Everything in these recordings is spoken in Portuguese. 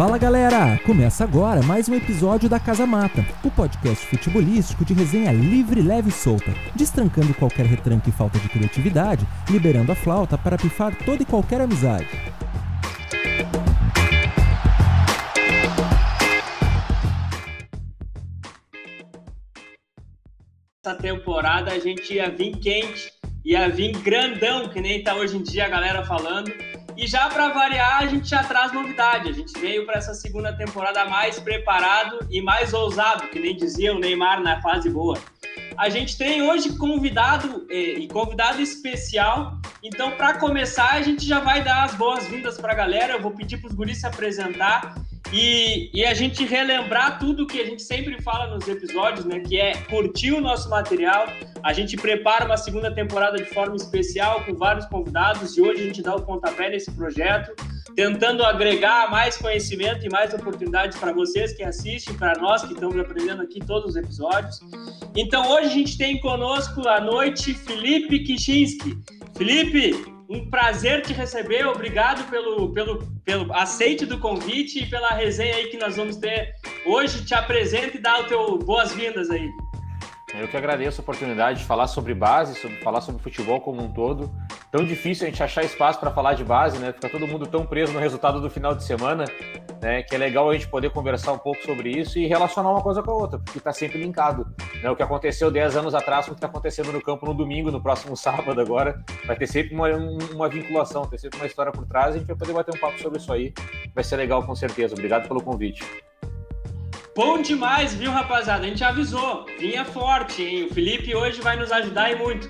Fala galera! Começa agora mais um episódio da Casa Mata, o podcast futebolístico de resenha livre, leve e solta, destrancando qualquer retranque e falta de criatividade, liberando a flauta para pifar toda e qualquer amizade. Essa temporada a gente ia vir quente, ia vir grandão, que nem tá hoje em dia a galera falando. E já para variar, a gente já traz novidade. A gente veio para essa segunda temporada mais preparado e mais ousado, que nem dizia o Neymar na fase boa. A gente tem hoje convidado eh, e convidado especial. Então, para começar, a gente já vai dar as boas-vindas para a galera. Eu vou pedir para os guris se apresentar e, e, a gente relembrar tudo que a gente sempre fala nos episódios, né? Que é curtir o nosso material. A gente prepara uma segunda temporada de forma especial com vários convidados e hoje a gente dá o pontapé nesse projeto, tentando agregar mais conhecimento e mais oportunidades para vocês que assistem, para nós que estamos aprendendo aqui todos os episódios. Então hoje a gente tem conosco à noite Felipe Kichinski. Felipe, um prazer te receber. Obrigado pelo, pelo, pelo aceite do convite e pela resenha aí que nós vamos ter hoje. Te apresento e dá o teu boas-vindas aí. Eu que agradeço a oportunidade de falar sobre base, sobre falar sobre futebol como um todo. Tão difícil a gente achar espaço para falar de base, né? Fica todo mundo tão preso no resultado do final de semana, né? Que é legal a gente poder conversar um pouco sobre isso e relacionar uma coisa com a outra, porque está sempre linkado. Né? O que aconteceu 10 anos atrás com o que está acontecendo no campo no domingo, no próximo sábado agora, vai ter sempre uma, uma vinculação, ter sempre uma história por trás. E a gente vai poder bater um papo sobre isso aí. Vai ser legal com certeza. Obrigado pelo convite. Bom demais, viu, rapaziada? A gente avisou, vinha forte, hein? O Felipe hoje vai nos ajudar e muito.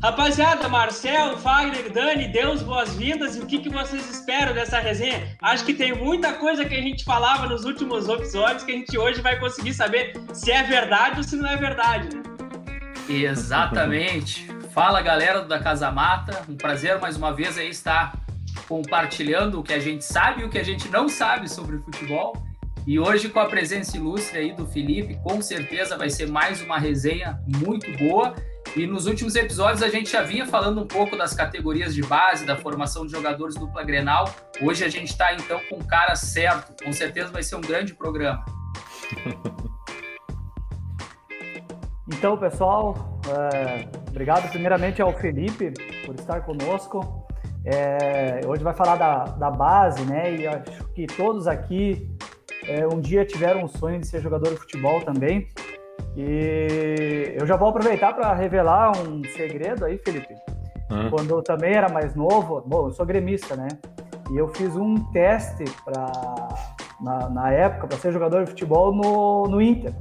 Rapaziada, Marcel, Fagner, Dani, Deus boas-vindas e o que, que vocês esperam dessa resenha? Acho que tem muita coisa que a gente falava nos últimos episódios que a gente hoje vai conseguir saber se é verdade ou se não é verdade, né? Exatamente. Fala galera da Casa Mata, um prazer mais uma vez aí estar compartilhando o que a gente sabe e o que a gente não sabe sobre futebol. E hoje, com a presença ilustre aí do Felipe, com certeza vai ser mais uma resenha muito boa. E nos últimos episódios a gente já vinha falando um pouco das categorias de base, da formação de jogadores dupla Grenal. Hoje a gente está então com o cara certo. Com certeza vai ser um grande programa. Então, pessoal, é, obrigado primeiramente ao Felipe por estar conosco. É, hoje vai falar da, da base, né? E acho que todos aqui é, um dia tiveram um sonho de ser jogador de futebol também. E eu já vou aproveitar para revelar um segredo aí, Felipe. Hum. Quando eu também era mais novo, bom, eu sou gremista, né? E eu fiz um teste para na, na, época para ser jogador de futebol no, no Inter.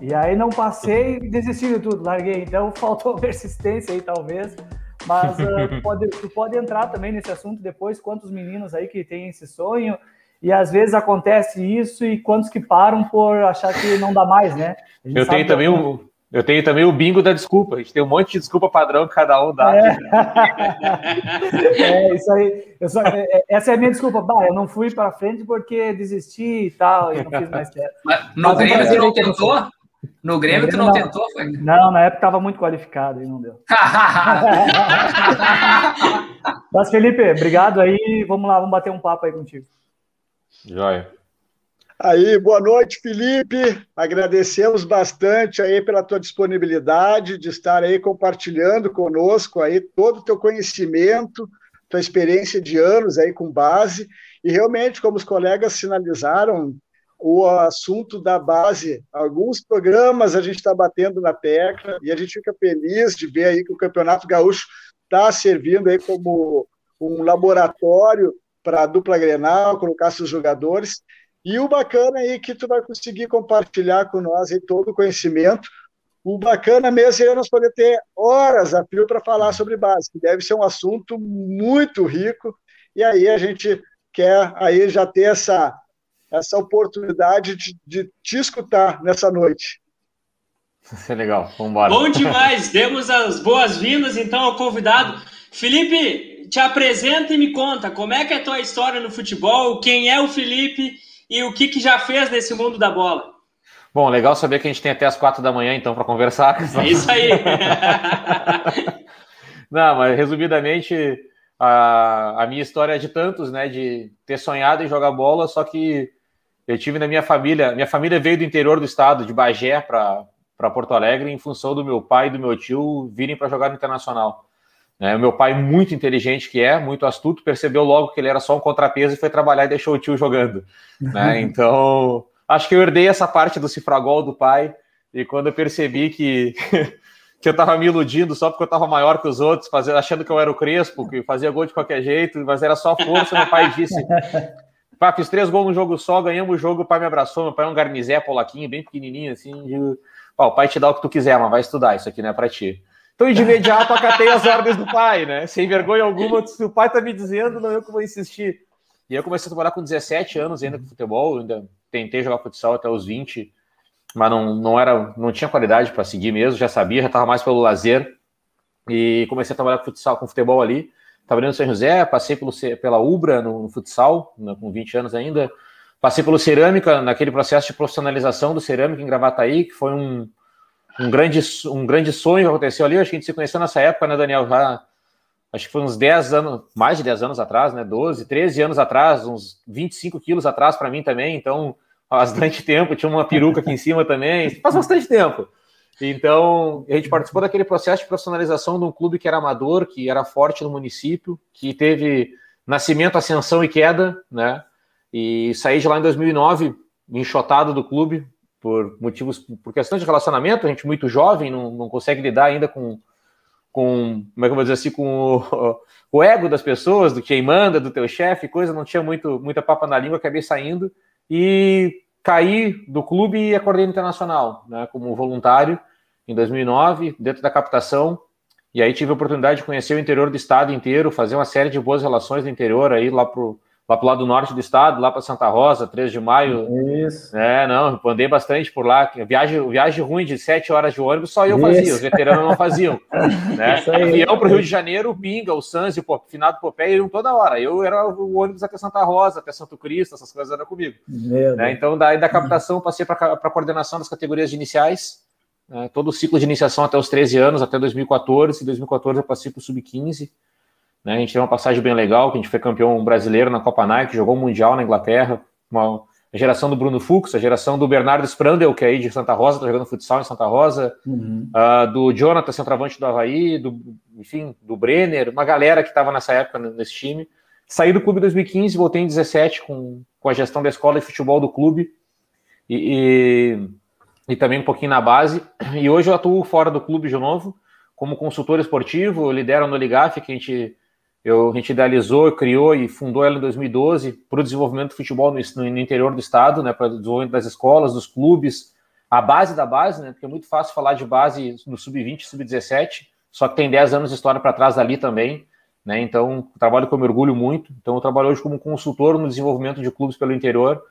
E aí não passei e desisti de tudo, larguei. Então faltou persistência aí, talvez. Mas uh, tu, pode, tu pode entrar também nesse assunto depois. Quantos meninos aí que têm esse sonho e às vezes acontece isso e quantos que param por achar que não dá mais, né? Eu tenho também o, eu tenho também o bingo da desculpa. A gente tem um monte de desculpa padrão que cada um dá. É, é isso aí. Só, é, é, essa é a minha desculpa. Bah, eu não fui para frente porque desisti e tal, e não fiz mais certo. Mas no Mas Grêmio tu não tentou? No Grêmio tu não, não tentou, foi? Não, na época estava muito qualificado e não deu. Mas, Felipe, obrigado aí. Vamos lá, vamos bater um papo aí contigo. Joia. Aí, boa noite, Felipe. Agradecemos bastante aí pela tua disponibilidade de estar aí compartilhando conosco aí todo o teu conhecimento, tua experiência de anos aí com base. E realmente, como os colegas sinalizaram, o assunto da base, alguns programas a gente está batendo na tecla e a gente fica feliz de ver aí que o Campeonato Gaúcho está servindo aí como um laboratório para a dupla Grenal, colocar seus jogadores. E o bacana aí que tu vai conseguir compartilhar com nós aí todo o conhecimento. O bacana mesmo é nós poder ter horas a fio para falar sobre base, que deve ser um assunto muito rico. E aí a gente quer aí já ter essa, essa oportunidade de, de te escutar nessa noite. Isso é legal, vamos embora. Bom demais, demos as boas-vindas então ao convidado. Felipe, te apresenta e me conta como é que é a tua história no futebol, quem é o Felipe e o que, que já fez nesse mundo da bola. Bom, legal saber que a gente tem até as quatro da manhã, então, para conversar. É isso aí. Não, mas resumidamente, a, a minha história de tantos, né? De ter sonhado em jogar bola, só que eu tive na minha família. Minha família veio do interior do estado, de Bagé para Porto Alegre, em função do meu pai e do meu tio virem para jogar no internacional. Né, o meu pai, muito inteligente que é, muito astuto, percebeu logo que ele era só um contrapeso e foi trabalhar e deixou o tio jogando. Né? Então, acho que eu herdei essa parte do cifragol do pai. E quando eu percebi que que eu tava me iludindo só porque eu tava maior que os outros, fazendo, achando que eu era o Crespo, que fazia gol de qualquer jeito, mas era só força. Meu pai disse: Pá, fiz três gols no jogo só, ganhamos o jogo, o pai me abraçou. Meu pai é um garnizé polaquinho, bem pequenininho, assim. De, Pá, o pai te dá o que tu quiser, mas vai estudar, isso aqui não é pra ti. Então, de imediato, acatei as ordens do pai, né? Sem vergonha alguma, se o pai tá me dizendo, não eu que vou insistir. E eu comecei a trabalhar com 17 anos ainda com futebol, ainda tentei jogar futsal até os 20 mas não, não era, não tinha qualidade para seguir mesmo, já sabia, já estava mais pelo lazer e comecei a trabalhar com futsal, com futebol ali. Trabalhei no São José, passei pelo, pela Ubra no, no futsal, né, com 20 anos ainda. Passei pelo Cerâmica, naquele processo de profissionalização do Cerâmica em Gravataí, que foi um, um, grande, um grande sonho aconteceu ali. Acho que a gente se conheceu nessa época, né, Daniel? Já, acho que foi uns 10 anos, mais de 10 anos atrás, né? 12, 13 anos atrás, uns 25 quilos atrás para mim também. Então, bastante tempo, tinha uma peruca aqui em cima também, faz bastante tempo. Então, a gente participou daquele processo de profissionalização de um clube que era amador, que era forte no município, que teve nascimento, ascensão e queda, né? E saí de lá em 2009, enxotado do clube, por motivos, por questão de relacionamento, a gente muito jovem, não, não consegue lidar ainda com, com, como é que eu vou dizer assim, com o, o ego das pessoas, do quem manda, do teu chefe, coisa, não tinha muito, muita papa na língua, acabei saindo, e caí do clube e acordei no internacional, né, como voluntário em 2009, dentro da captação. E aí tive a oportunidade de conhecer o interior do estado inteiro, fazer uma série de boas relações no interior, aí lá pro lá pro lado norte do estado, lá para Santa Rosa, 3 de maio. Isso. É, não, andei bastante por lá. Viagem, viagem ruim de sete horas de ônibus, só eu Isso. fazia, os veteranos não faziam. né? Avião para o Rio de Janeiro, o Pinga, o Sanz o finado Popé iam toda hora. Eu era o ônibus até Santa Rosa, até Santo Cristo, essas coisas eram comigo. Né? Então, daí da captação, passei para a coordenação das categorias de iniciais. Né? Todo o ciclo de iniciação até os 13 anos, até 2014. Em 2014 eu passei para o Sub-15 né? A gente teve uma passagem bem legal, que a gente foi campeão brasileiro na Copa Nike, jogou o Mundial na Inglaterra, uma, a geração do Bruno Fux, a geração do Bernardo Sprandel, que é aí de Santa Rosa, está jogando futsal em Santa Rosa, uhum. uh, do Jonathan, centroavante do Havaí, do, enfim, do Brenner, uma galera que estava nessa época nesse time. Saí do clube em 2015, voltei em 17 com, com a gestão da escola de futebol do clube e, e, e também um pouquinho na base. E hoje eu atuo fora do clube de novo, como consultor esportivo, eu lidero no Ligaf, que a gente eu, a gente idealizou, criou e fundou ela em 2012 para o desenvolvimento do futebol no, no, interior do estado, né, para o desenvolvimento das escolas, dos clubes, a base da base, né, porque é muito fácil falar de base no sub-20, sub-17, só que tem 10 anos de história para trás ali também, né, então trabalho com orgulho muito, então eu trabalho hoje como consultor no desenvolvimento de clubes pelo interior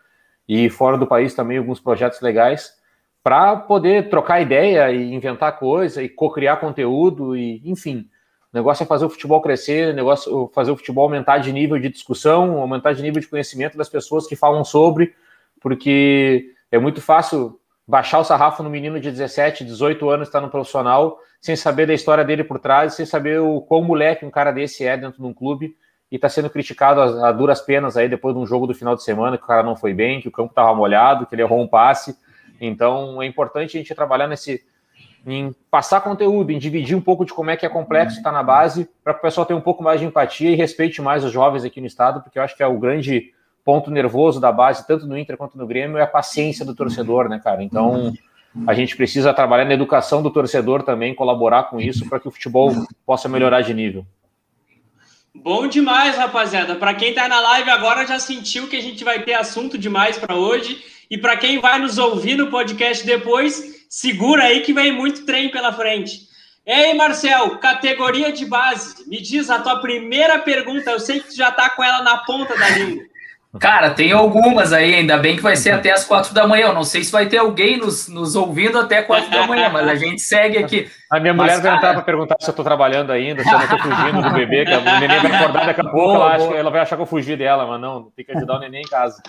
e fora do país também alguns projetos legais, para poder trocar ideia e inventar coisa e co-criar conteúdo e, enfim, o negócio é fazer o futebol crescer, o negócio é fazer o futebol aumentar de nível de discussão, aumentar de nível de conhecimento das pessoas que falam sobre, porque é muito fácil baixar o sarrafo no menino de 17, 18 anos está no profissional, sem saber da história dele por trás, sem saber o quão moleque um cara desse é dentro de um clube e está sendo criticado a, a, duras penas aí depois de um jogo do final de semana que o cara não foi bem, que o campo estava molhado, que ele errou um passe. Então é importante a gente trabalhar nesse em passar conteúdo, em dividir um pouco de como é que é complexo estar na base, para que o pessoal tenha um pouco mais de empatia e respeite mais os jovens aqui no estado, porque eu acho que é o grande ponto nervoso da base, tanto no Inter quanto no Grêmio, é a paciência do torcedor, né, cara? Então, a gente precisa trabalhar na educação do torcedor também, colaborar com isso, para que o futebol possa melhorar de nível. Bom demais, rapaziada. Para quem está na live agora já sentiu que a gente vai ter assunto demais para hoje. E para quem vai nos ouvir no podcast depois, Segura aí que vem muito trem pela frente. Ei, Marcel, categoria de base. Me diz a tua primeira pergunta. Eu sei que tu já tá com ela na ponta da língua. Cara, tem algumas aí, ainda bem que vai ser até as quatro da manhã. Eu não sei se vai ter alguém nos, nos ouvindo até quatro da manhã, mas a gente segue aqui. A minha mulher mas, vai cara... entrar para perguntar se eu tô trabalhando ainda, se eu não tô fugindo do bebê, que a neném vai acordar daqui a pouco, ela, acha, ela vai achar que eu fugi dela, mas não, tem que ajudar o neném em casa.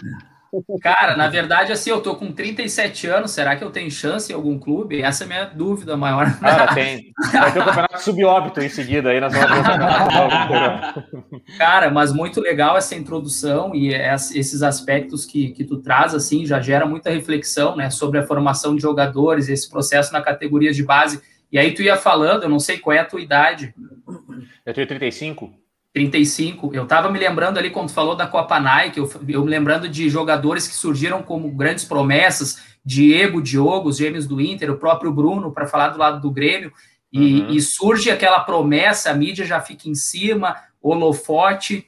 Cara, na verdade, assim, eu tô com 37 anos, será que eu tenho chance em algum clube? Essa é a minha dúvida maior. Cara, tem. Vai ter o um campeonato subóbito em seguida aí, vamos Cara, mas muito legal essa introdução e esses aspectos que, que tu traz, assim, já gera muita reflexão, né, sobre a formação de jogadores, esse processo na categoria de base. E aí tu ia falando, eu não sei qual é a tua idade. Eu tenho 35. 35. Eu estava me lembrando ali quando falou da Copa Nike, eu, eu me lembrando de jogadores que surgiram como grandes promessas, Diego, Diogo, os gêmeos do Inter, o próprio Bruno, para falar do lado do Grêmio, e, uhum. e, surge aquela promessa, a mídia já fica em cima, holofote.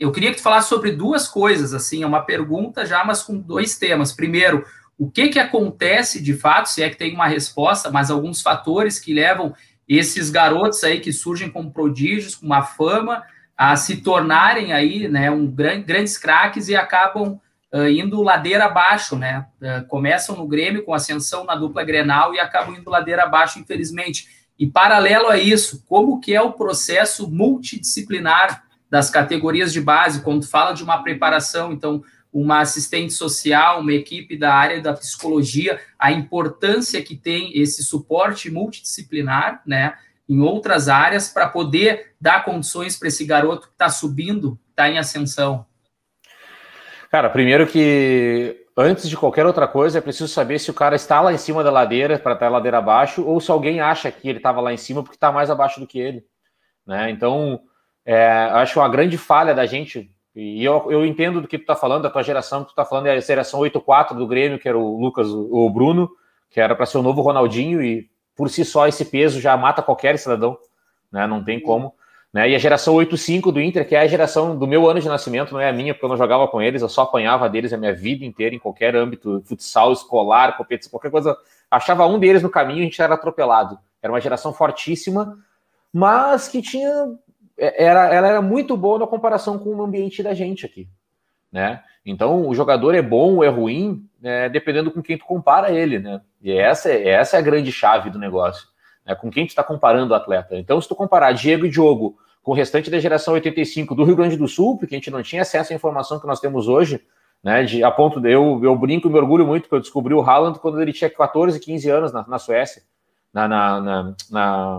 Eu queria que tu falasse sobre duas coisas, assim, é uma pergunta já, mas com dois temas. Primeiro, o que que acontece de fato, se é que tem uma resposta, mas alguns fatores que levam esses garotos aí que surgem como prodígios, com uma fama, a se tornarem aí, né, um grande, grandes craques e acabam uh, indo ladeira abaixo, né? Uh, começam no Grêmio com ascensão na dupla Grenal e acabam indo ladeira abaixo, infelizmente. E paralelo a isso, como que é o processo multidisciplinar das categorias de base, quando fala de uma preparação, então uma assistente social, uma equipe da área da psicologia, a importância que tem esse suporte multidisciplinar, né? Em outras áreas para poder dar condições para esse garoto que está subindo, está em ascensão? Cara, primeiro que antes de qualquer outra coisa é preciso saber se o cara está lá em cima da ladeira para estar ladeira abaixo ou se alguém acha que ele estava lá em cima porque está mais abaixo do que ele, né? Então, é, acho uma grande falha da gente e eu, eu entendo do que tu está falando, da tua geração que tu está falando é a geração 8-4 do Grêmio, que era o Lucas, o Bruno, que era para ser o novo Ronaldinho e por si só esse peso já mata qualquer cidadão, né? Não tem como. Né? E a geração 8-5 do Inter, que é a geração do meu ano de nascimento, não é a minha, porque eu não jogava com eles, eu só apanhava deles a minha vida inteira, em qualquer âmbito, futsal, escolar, competição, qualquer coisa. Achava um deles no caminho, a gente era atropelado. Era uma geração fortíssima, mas que tinha. É, era, ela era muito boa na comparação com o ambiente da gente aqui. Né? Então, o jogador é bom ou é ruim, né, dependendo com quem tu compara ele, né? E essa, é, essa é a grande chave do negócio, né? Com quem tu está comparando o atleta. Então, se tu comparar Diego e Diogo com o restante da geração 85 do Rio Grande do Sul, porque a gente não tinha acesso à informação que nós temos hoje, né? De, a ponto de eu, eu brinco e me orgulho muito que eu descobri o Haaland quando ele tinha 14, 15 anos na, na Suécia, na, na, na,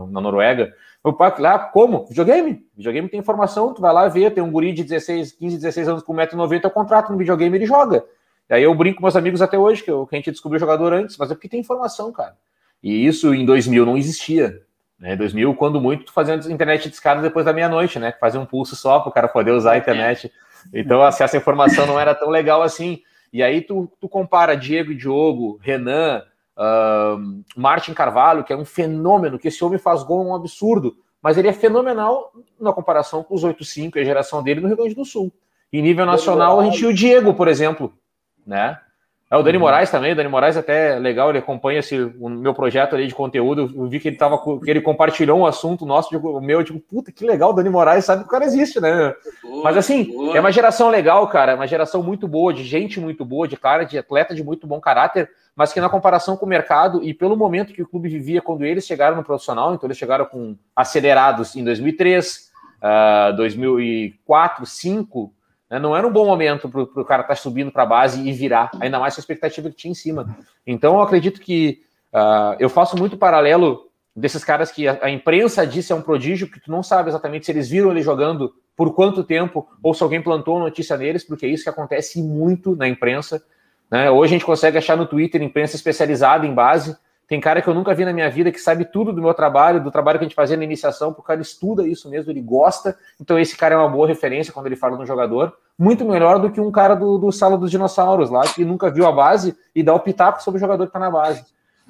na, Noruega. Meu pai, lá, como? Videogame. Videogame tem informação, tu vai lá ver, tem um guri de 16, 15, 16 anos com 1,90m, é o contrato no videogame, ele joga. E aí eu brinco com meus amigos até hoje, que, eu, que a gente descobriu o jogador antes, mas é porque tem informação, cara. E isso em 2000 não existia. Né? 2000, quando muito, tu fazia internet de escada depois da meia-noite, né? Fazia um pulso só para o cara poder usar a internet. Então, assim, essa informação não era tão legal assim. E aí tu, tu compara Diego e Diogo, Renan, Uh, Martin Carvalho, que é um fenômeno, que esse homem faz gol é um absurdo, mas ele é fenomenal na comparação com os 8-5 e a geração dele no Rio Grande do Sul. Em nível nacional, a gente tinha o Diego, por exemplo, né? É o Dani uhum. Moraes também, o Dani Moraes até legal, ele acompanha esse, o meu projeto ali de conteúdo, eu vi que ele tava que ele compartilhou um assunto nosso, o meu, tipo, puta, que legal, o Dani Moraes sabe que o cara existe, né? Boa, Mas assim, boa. é uma geração legal, cara, é uma geração muito boa, de gente muito boa, de cara, de atleta de muito bom caráter, mas que na comparação com o mercado e pelo momento que o clube vivia quando eles chegaram no profissional, então eles chegaram com acelerados em 2003, uh, 2004, 2005, né? Não era um bom momento para o cara estar tá subindo para a base e virar, ainda mais com a expectativa que tinha em cima. Então, eu acredito que uh, eu faço muito paralelo desses caras que a, a, imprensa disse é um prodígio, que tu não sabe exatamente se eles viram ele jogando por quanto tempo, ou se alguém plantou notícia neles, porque é isso que acontece muito na imprensa. Né? Hoje a gente consegue achar no Twitter imprensa especializada em base, tem cara que eu nunca vi na minha vida que sabe tudo do meu trabalho, do trabalho que a gente fazia na iniciação, porque o cara estuda isso mesmo, ele gosta. Então, esse cara é uma boa referência quando ele fala no jogador. Muito melhor do que um cara do, do Sala dos Dinossauros lá, que nunca viu a base e dá o pitaco sobre o jogador que está na base.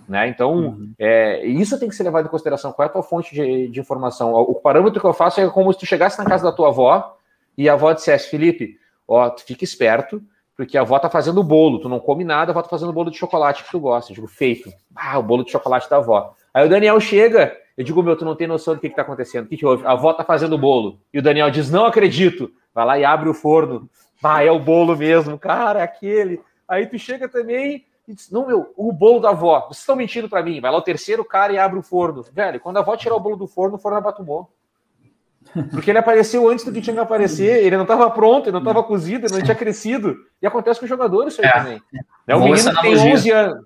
Né? Então, uhum. é, isso tem que ser levado em consideração. Qual é a tua fonte de, de, informação? O parâmetro que eu faço é como se tu chegasse na casa da tua avó e a avó dissesse: Felipe, ó, tu fica esperto porque a avó tá fazendo bolo, tu não come nada, a avó tá fazendo bolo de chocolate que tu gosta. Eu digo, feito. Ah, o bolo de chocolate da avó. Aí o Daniel chega, eu digo, meu, tu não tem noção do que, que tá acontecendo. O que, que houve? A avó tá fazendo bolo. E o Daniel diz, não acredito. Vai lá e abre o forno. Ah, é o bolo mesmo, cara, é aquele. Aí tu chega também e diz, não, meu, o bolo da avó. Vocês estão mentindo para mim. Vai lá o terceiro cara e abre o forno. Velho, quando a avó tirar o bolo do forno, o forno é batumou. Porque ele apareceu antes do que tinha que aparecer, ele não estava pronto, ele não estava cozido, ele não tinha crescido. E acontece com os jogadores isso aí é. também. É, o menino que tem 11 anos,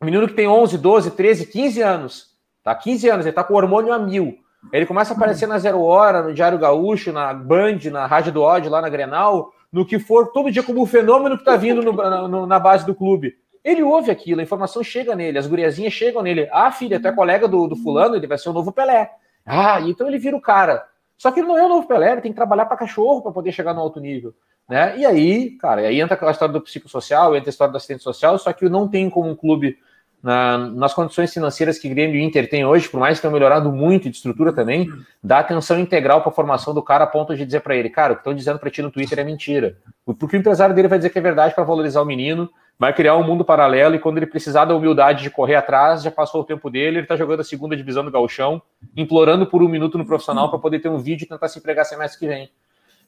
o menino que tem 11, 12, 13, 15 anos, tá? 15 anos, ele tá com o hormônio a mil. Ele começa a aparecer na Zero Hora, no Diário Gaúcho, na Band, na Rádio do Ódio, lá na Grenal, no que for, todo dia como um fenômeno que tá vindo no, no, na base do clube. Ele ouve aquilo, a informação chega nele, as guriazinhas chegam nele. Ah, filha, tu é colega do, do fulano, ele vai ser o novo Pelé. Ah, então ele vira o cara. Só que ele não é o novo Pelé, ele tem que trabalhar para cachorro para poder chegar no alto nível. Né? E aí, cara, aí entra a história do psicossocial, entra a história do assistente social, só que não tem como um clube, na, nas condições financeiras que Grêmio e Inter tem hoje, por mais que tenham melhorado muito de estrutura também, dá atenção integral para a formação do cara a ponto de dizer para ele, cara, o que estão dizendo para ti no Twitter é mentira. Porque o empresário dele vai dizer que é verdade para valorizar o menino, vai criar um mundo paralelo e quando ele precisar da humildade de correr atrás, já passou o tempo dele, ele está jogando a segunda divisão do Gauchão, implorando por um minuto no profissional para poder ter um vídeo e tentar se empregar semestre que vem.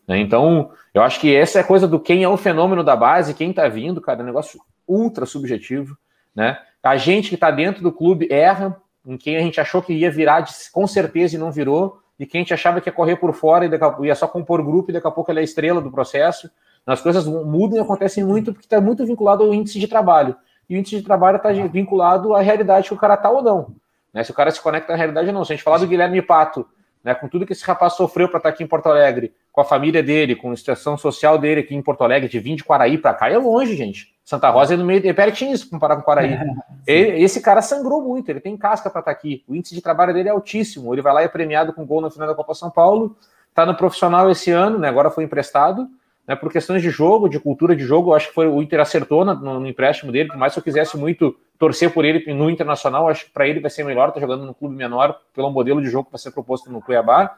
Né? Então, eu acho que essa é a coisa do quem é o fenômeno da base, quem está vindo, cara, é um negócio ultra subjetivo, né? A gente que está dentro do clube erra em quem a gente achou que ia virar com certeza e não virou, e quem a gente achava que ia correr por fora e ia só compor grupo e daqui a pouco ele é a estrela do processo. As coisas mudam e acontecem muito porque está muito vinculado ao índice de trabalho. E o índice de trabalho está vinculado à realidade que o cara está ou não. Né? Se o cara se conecta à realidade ou não. Se a gente falar do Guilherme Pato, né, com tudo que esse rapaz sofreu para estar tá aqui em Porto Alegre, com a família dele, com a situação social dele aqui em Porto Alegre, de vir de Quaraí para cá, é longe, gente. Santa Rosa é no meio, é pertinho se comparar com Quaraí. ele, esse cara sangrou muito, ele tem casca para estar tá aqui. O índice de trabalho dele é altíssimo. Ele vai lá e é premiado com gol no final da Copa São Paulo. Está no profissional esse ano, né, agora foi emprestado né, por questões de jogo, de cultura de jogo, acho que foi o Inter acertou no, no, empréstimo dele, por mais que eu quisesse muito torcer por ele no Internacional, acho que para ele vai ser melhor, tá jogando no clube menor, pelo modelo de jogo que vai ser proposto no Cuiabá,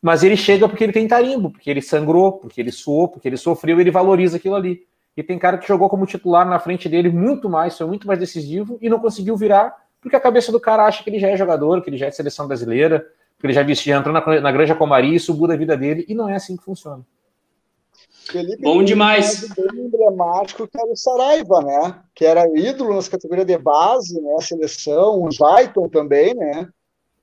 mas ele chega porque ele tem tarimbo, porque ele sangrou, porque ele suou, porque ele sofreu, ele valoriza aquilo ali. E tem cara que jogou como titular na frente dele muito mais, foi muito mais decisivo e não conseguiu virar, porque a cabeça do cara acha que ele já é jogador, que ele já é seleção brasileira, que ele já, já entrou na, na Granja Comari, isso muda a vida dele, e não é assim que funciona. Felipe Bom demais. Um bem emblemático que era o Saraiva, né? Que era ídolo nas categorias de base, né? A seleção, o Zaiton também, né?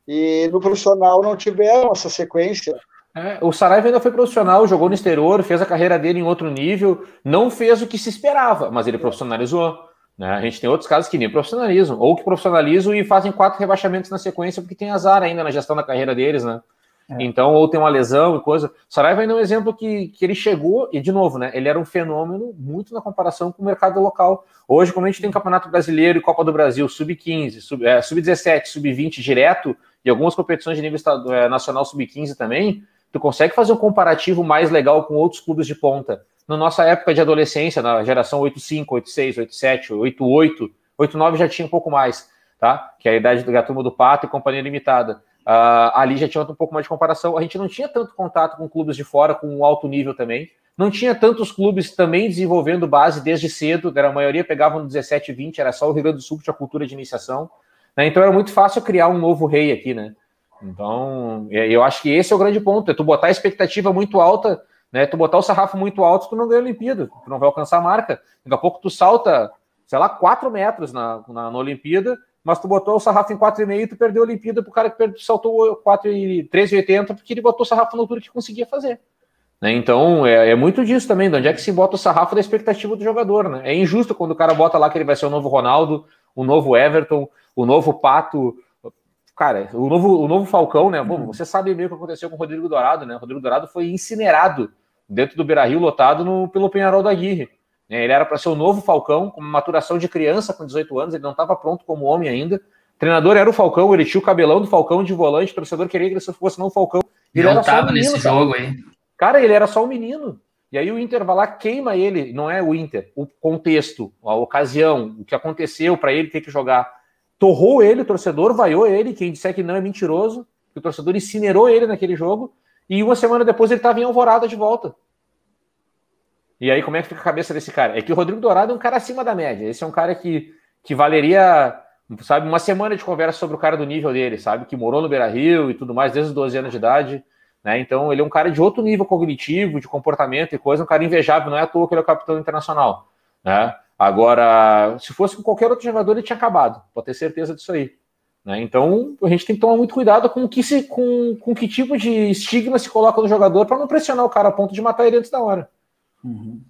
E no profissional não tiveram essa sequência. É, o Saraiva ainda foi profissional, jogou no exterior, fez a carreira dele em outro nível, não fez o que se esperava, mas ele profissionalizou. Né? A gente tem outros casos que nem profissionalizam, ou que profissionalizam e fazem quatro rebaixamentos na sequência porque tem azar ainda na gestão da carreira deles, né? É. Então, ou tem uma lesão e coisa. Saraiva ainda é um exemplo que, que ele chegou, e de novo, né? Ele era um fenômeno muito na comparação com o mercado local. Hoje, quando a gente tem Campeonato Brasileiro e Copa do Brasil, sub-15, sub-17, sub sub-20 direto, e algumas competições de nível é, nacional sub-15 também, tu consegue fazer um comparativo mais legal com outros clubes de ponta. Na nossa época de adolescência, na geração 85, 86, 87, 88, 89 já tinha um pouco mais, tá? Que é a idade da turma do Pato e companhia limitada. Uh, ali já tinha um pouco mais de comparação. A gente não tinha tanto contato com clubes de fora, com alto nível também. Não tinha tantos clubes também desenvolvendo base desde cedo. Era, a maioria pegavam no 17 e 20, era só o Rio Grande do Sul que tinha cultura de iniciação. Né? Então era muito fácil criar um novo rei aqui, né? Então, é, eu acho que esse é o grande ponto. É tu botar a expectativa muito alta, né? Tu botar o sarrafo muito alto, tu não ganha a Olimpíada, tu não vai alcançar a marca. Daqui a pouco tu salta, sei lá, 4 metros na, na, na Olimpíada mas tu botou o sarrafo em 4,5 e tu perdeu a Olimpíada pro cara que saltou 3,80 porque ele botou o sarrafo na altura que conseguia fazer. Né? Então, é, é, muito disso também, de onde é que se bota o sarrafo da expectativa do jogador. Né? É injusto quando o cara bota lá que ele vai ser o novo Ronaldo, o novo Everton, o novo Pato, cara, o novo, o novo Falcão, né? Bom, você sabe meio o que aconteceu com o Rodrigo Dourado, né? O Rodrigo Dourado foi incinerado dentro do Beira-Rio, lotado no, pelo Penharol da Aguirre. Né? Ele era para ser o novo Falcão, com maturação de criança com 18 anos, ele não estava pronto como homem ainda. O treinador era o Falcão, ele tinha o cabelão do Falcão de volante, o torcedor queria que ele fosse não o Falcão. Ele não estava um nesse cara. jogo aí. Cara, ele era só um menino. E aí o Inter vai lá, queima ele, não é o Inter, o contexto, a ocasião, o que aconteceu para ele ter que jogar. Torrou ele, o torcedor vaiou ele, quem disser que não é mentiroso, que o torcedor incinerou ele naquele jogo, e uma semana depois ele estava em Alvorada de volta. E aí, como é que fica a cabeça desse cara? É que o Rodrigo Dourado é um cara acima da média. Esse é um cara que, que valeria, sabe, uma semana de conversa sobre o cara do nível dele, sabe? Que morou no Beira Rio e tudo mais, desde os 12 anos de idade. Né? Então, ele é um cara de outro nível cognitivo, de comportamento e coisa, um cara invejável. Não é à toa que ele é o capitão internacional. Né? Agora, se fosse com qualquer outro jogador, ele tinha acabado. Pode ter certeza disso aí. Né? Então a gente tem que tomar muito cuidado com que, se, com, com que tipo de estigma se coloca no jogador para não pressionar o cara a ponto de matar ele antes da hora. Uhum.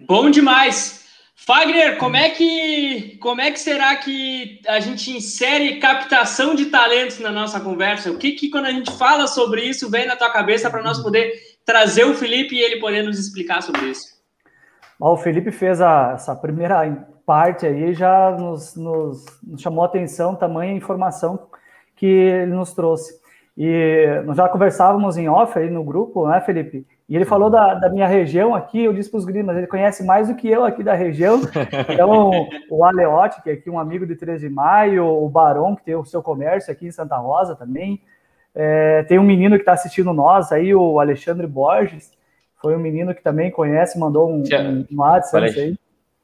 Bom demais! Fagner, como é que como é que será que a gente insere captação de talentos na nossa conversa? O que que quando a gente fala sobre isso vem na tua cabeça para nós poder trazer o Felipe e ele poder nos explicar sobre isso? O Felipe fez a, essa primeira parte aí já nos, nos, nos chamou a atenção tamanha informação que ele nos trouxe. E nós já conversávamos em off aí no grupo, né, Felipe? E ele falou da, da minha região aqui, eu disse para os mas ele conhece mais do que eu aqui da região. Então, o Aleotti, que é aqui um amigo de 13 de maio, o Barão, que tem o seu comércio aqui em Santa Rosa também. É, tem um menino que está assistindo nós aí, o Alexandre Borges. Foi um menino que também conhece, mandou um, um, um WhatsApp aí.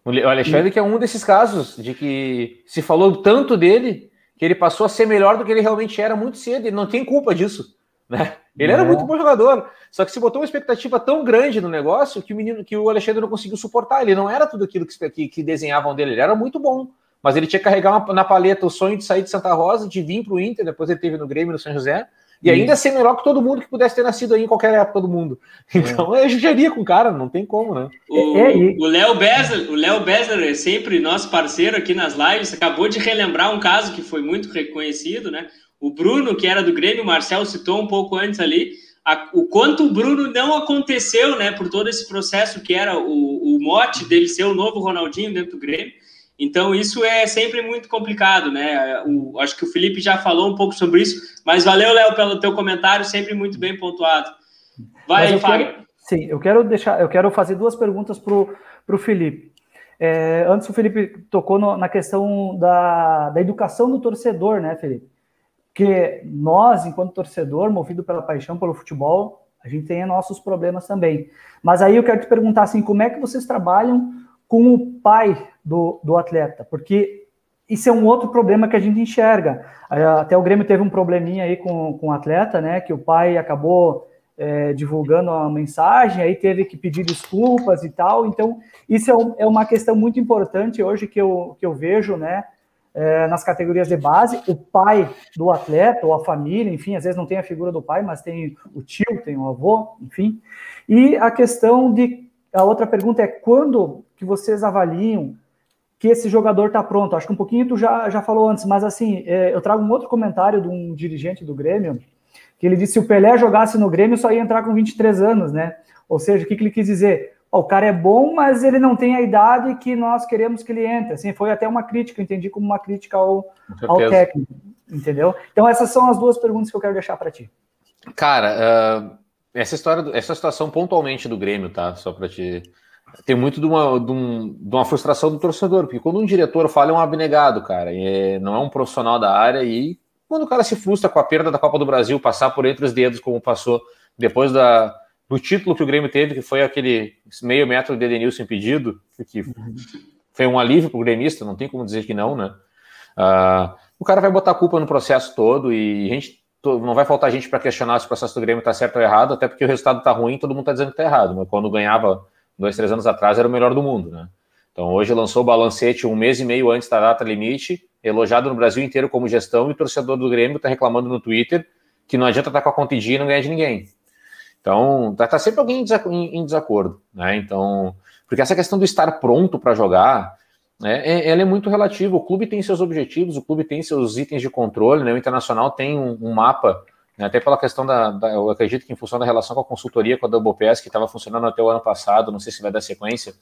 O Alexandre, que é um desses casos de que se falou tanto dele que ele passou a ser melhor do que ele realmente era muito cedo. Ele não tem culpa disso, né? Ele é. era muito bom jogador, só que se botou uma expectativa tão grande no negócio que o menino, que o Alexandre não conseguiu suportar. Ele não era tudo aquilo que, que, que desenhavam dele. Ele era muito bom, mas ele tinha que carregar uma, na paleta o sonho de sair de Santa Rosa, de vir para o Inter. Depois ele teve no Grêmio, no São José. E ainda ser melhor que todo mundo que pudesse ter nascido aí em qualquer época do mundo. É. Então é, é judiaria com o cara, não tem como, né? O Léo Besler, o Léo Besler é sempre nosso parceiro aqui nas lives, acabou de relembrar um caso que foi muito reconhecido, né? O Bruno, que era do Grêmio, o Marcel citou um pouco antes ali, a, o quanto o Bruno não aconteceu, né, por todo esse processo que era o, o mote dele ser o novo Ronaldinho dentro do Grêmio. Então, isso é sempre muito complicado, né? O, acho que o Felipe já falou um pouco sobre isso, mas valeu, Léo, pelo teu comentário, sempre muito bem pontuado. Vai, Fábio. Sim, eu quero deixar, eu quero fazer duas perguntas para o Felipe. É, antes o Felipe tocou no, na questão da, da educação do torcedor, né, Felipe? Porque nós, enquanto torcedor, movido pela paixão pelo futebol, a gente tem nossos problemas também. Mas aí eu quero te perguntar assim, como é que vocês trabalham com o pai do, do atleta? Porque isso é um outro problema que a gente enxerga. Até o Grêmio teve um probleminha aí com, com o atleta, né? Que o pai acabou é, divulgando uma mensagem, aí teve que pedir desculpas e tal. Então, isso é, um, é uma questão muito importante hoje que eu, que eu vejo, né? É, nas categorias de base, o pai do atleta ou a família, enfim, às vezes não tem a figura do pai, mas tem o tio, tem o avô, enfim. E a questão de a outra pergunta é quando que vocês avaliam que esse jogador está pronto? Acho que um pouquinho tu já, já falou antes, mas assim, é, eu trago um outro comentário de um dirigente do Grêmio, que ele disse se o Pelé jogasse no Grêmio só ia entrar com 23 anos, né? Ou seja, o que, que ele quis dizer? O cara é bom, mas ele não tem a idade que nós queremos que ele entre. Assim, foi até uma crítica, eu entendi como uma crítica ao, ao técnico, entendeu? Então essas são as duas perguntas que eu quero deixar para ti. Cara, uh, essa história, essa situação pontualmente do Grêmio, tá? Só para te tem muito de uma, de, um, de uma, frustração do torcedor, porque quando um diretor fala é um abnegado, cara, é, não é um profissional da área, e quando o cara se frustra com a perda da Copa do Brasil, passar por entre os dedos, como passou depois da, do título que o Grêmio teve, que foi aquele meio metro de Edenilson impedido, que foi um alívio para o gremista, não tem como dizer que não, né? Uh, o cara vai botar a culpa no processo todo e a gente não vai faltar gente para questionar se o processo do Grêmio está certo ou errado, até porque o resultado está ruim, todo mundo está dizendo que está errado. Mas quando ganhava dois, três anos atrás, era o melhor do mundo, né? Então hoje lançou o balancete um mês e meio antes da data limite, elogiado no Brasil inteiro como gestão, e o torcedor do Grêmio está reclamando no Twitter que não adianta estar tá com a conta e não ganhar de ninguém. Então, tá, tá sempre alguém em desacordo, né? Então, porque essa questão do estar pronto para jogar, né, é, ela é muito relativa. O clube tem seus objetivos, o clube tem seus itens de controle, né? O Internacional tem um, um mapa né, até pela questão da, da, eu acredito que em função da relação com a consultoria com a Double Pass, que estava funcionando até o ano passado, não sei se vai dar sequência,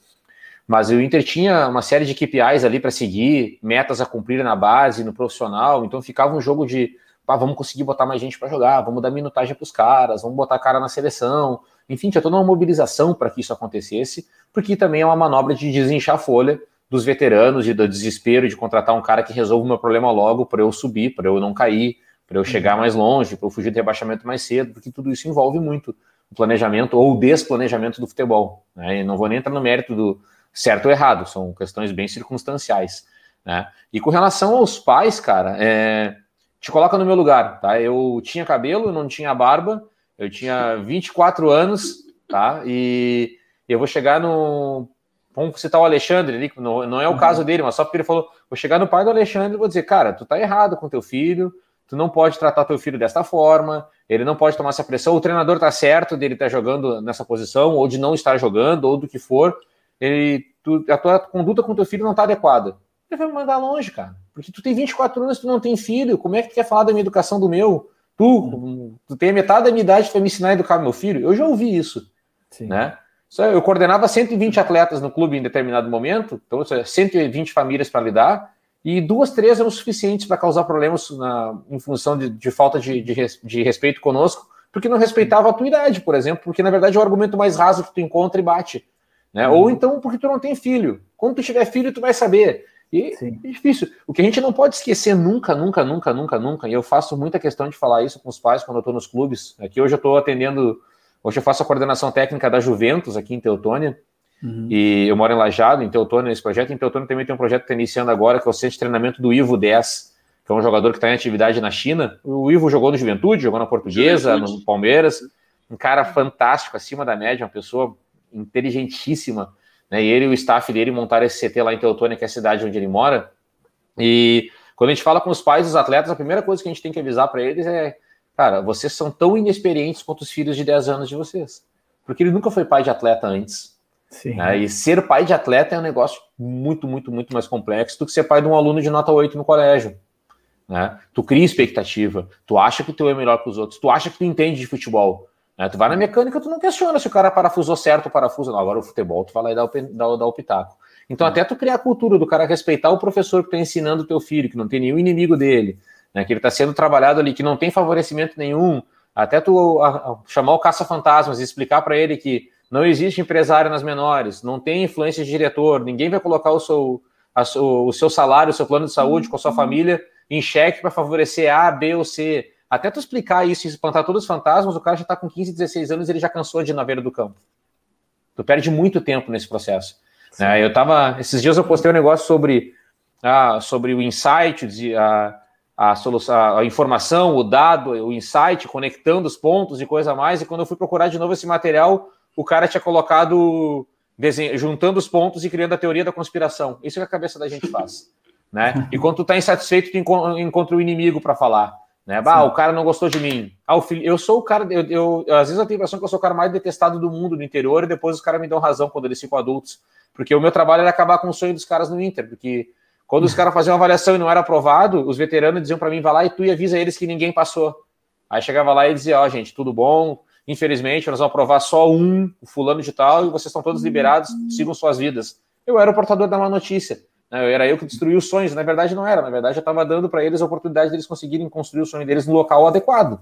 mas o Inter tinha uma série de KPIs ali para seguir, metas a cumprir na base, no profissional, então ficava um jogo de, pá, vamos conseguir botar mais gente para jogar, vamos dar minutagem para os caras, vamos botar cara na seleção, enfim, tinha toda uma mobilização para que isso acontecesse, porque também é uma manobra de desinchar a folha dos veteranos e do desespero de contratar um cara que resolva o meu problema logo para eu subir, para eu não cair, para eu chegar uhum. mais longe, para eu fugir do rebaixamento mais cedo, porque tudo isso envolve muito o planejamento ou o desplanejamento do futebol. Né? E não vou nem entrar no mérito do certo ou errado, são questões bem circunstanciais. Né? E com relação aos pais, cara, é... te coloca no meu lugar, tá? Eu tinha cabelo, não tinha barba, eu tinha 24 anos, tá? E eu vou chegar no vamos citar o Alexandre ali, não, não é o uhum. caso dele, mas só porque ele falou, vou chegar no pai do Alexandre e vou dizer, cara, tu tá errado com teu filho, tu não pode tratar teu filho desta forma, ele não pode tomar essa pressão, o treinador tá certo dele estar tá jogando nessa posição, ou de não estar jogando, ou do que for, ele, tu, a tua conduta com teu filho não tá adequada. Ele vai me mandar longe, cara, porque tu tem 24 anos, tu não tem filho, como é que tu quer falar da minha educação do meu? Tu, tu tem a metade da minha idade, vai me ensinar a educar meu filho? Eu já ouvi isso, Sim. né? Eu coordenava 120 atletas no clube em determinado momento, então 120 famílias para lidar, e duas, três eram suficientes para causar problemas na, em função de, de falta de, de, de, respeito conosco, porque não respeitava a tua idade, por exemplo, porque na verdade é o argumento mais raso que tu encontra e bate. Né? Uhum. Ou então porque tu não tem filho. Quando tu tiver filho, tu vai saber. E Sim. é difícil. O que a gente não pode esquecer nunca, nunca, nunca, nunca, nunca, e eu faço muita questão de falar isso com os pais quando eu estou nos clubes. Aqui hoje eu estou atendendo Hoje eu faço a coordenação técnica da Juventus aqui em Teutônia. Uhum. E eu moro em Lajado, em Teutônia, nesse projeto. Em Teutônia também tem um projeto que está iniciando agora, que é o centro de treinamento do Ivo 10, que é um jogador que está em atividade na China. O Ivo jogou no Juventude, jogou na Portuguesa, Juventude. no Palmeiras. Um cara fantástico, acima da média, uma pessoa inteligentíssima. Né? E ele e o staff dele montaram esse CT lá em Teutônia, que é a cidade onde ele mora. E quando a gente fala com os pais dos atletas, a primeira coisa que a gente tem que avisar para eles é Cara, vocês são tão inexperientes quanto os filhos de 10 anos de vocês. Porque ele nunca foi pai de atleta antes. Né? E ser pai de atleta é um negócio muito, muito, muito mais complexo do que ser pai de um aluno de nota 8 no colégio. Né? Tu cria expectativa, tu acha que tu é melhor que os outros, tu acha que tu entende de futebol. Né? Tu vai na mecânica, tu não questiona se o cara parafusou certo o parafuso. Não, agora o futebol, tu vai lá e dá o, dá, dá o pitaco. Então, até tu criar a cultura do cara respeitar o professor que está ensinando o teu filho, que não tem nenhum inimigo dele, né, que ele está sendo trabalhado ali, que não tem favorecimento nenhum, até tu a, a, chamar o caça-fantasmas e explicar para ele que não existe empresário nas menores, não tem influência de diretor, ninguém vai colocar o seu, a, o, o seu salário, o seu plano de saúde com a sua uhum. família em xeque para favorecer A, B ou C. Até tu explicar isso e espantar todos os fantasmas, o cara já está com 15, 16 anos e ele já cansou de ir na beira do campo. Tu perde muito tempo nesse processo. Né? Eu tava. Esses dias eu postei um negócio sobre, ah, sobre o insight, ah, a solução, a informação, o dado, o insight, conectando os pontos e coisa mais. E quando eu fui procurar de novo esse material, o cara tinha colocado juntando os pontos e criando a teoria da conspiração. Isso é que a cabeça da gente faz, né? E quando tu tá insatisfeito, tu encontra o inimigo para falar, né? Bah, o cara não gostou de mim. Ah, filho, eu sou o cara, eu, eu, às vezes eu tenho a impressão que eu sou o cara mais detestado do mundo no interior e depois os caras me dão razão quando eles ficam adultos, porque o meu trabalho era acabar com o sonho dos caras no Inter, porque quando os caras faziam uma avaliação e não era aprovado, os veteranos diziam para mim, vai lá e tu e avisa eles que ninguém passou. Aí chegava lá e dizia, ó, oh, gente, tudo bom, infelizmente nós vamos aprovar só um, o fulano de tal, e vocês estão todos liberados, sigam suas vidas. Eu era o portador da má notícia. Né? Eu era eu que destruí os sonhos. Na verdade, não era. Na verdade, eu estava dando para eles a oportunidade deles conseguirem construir o sonho deles no local adequado.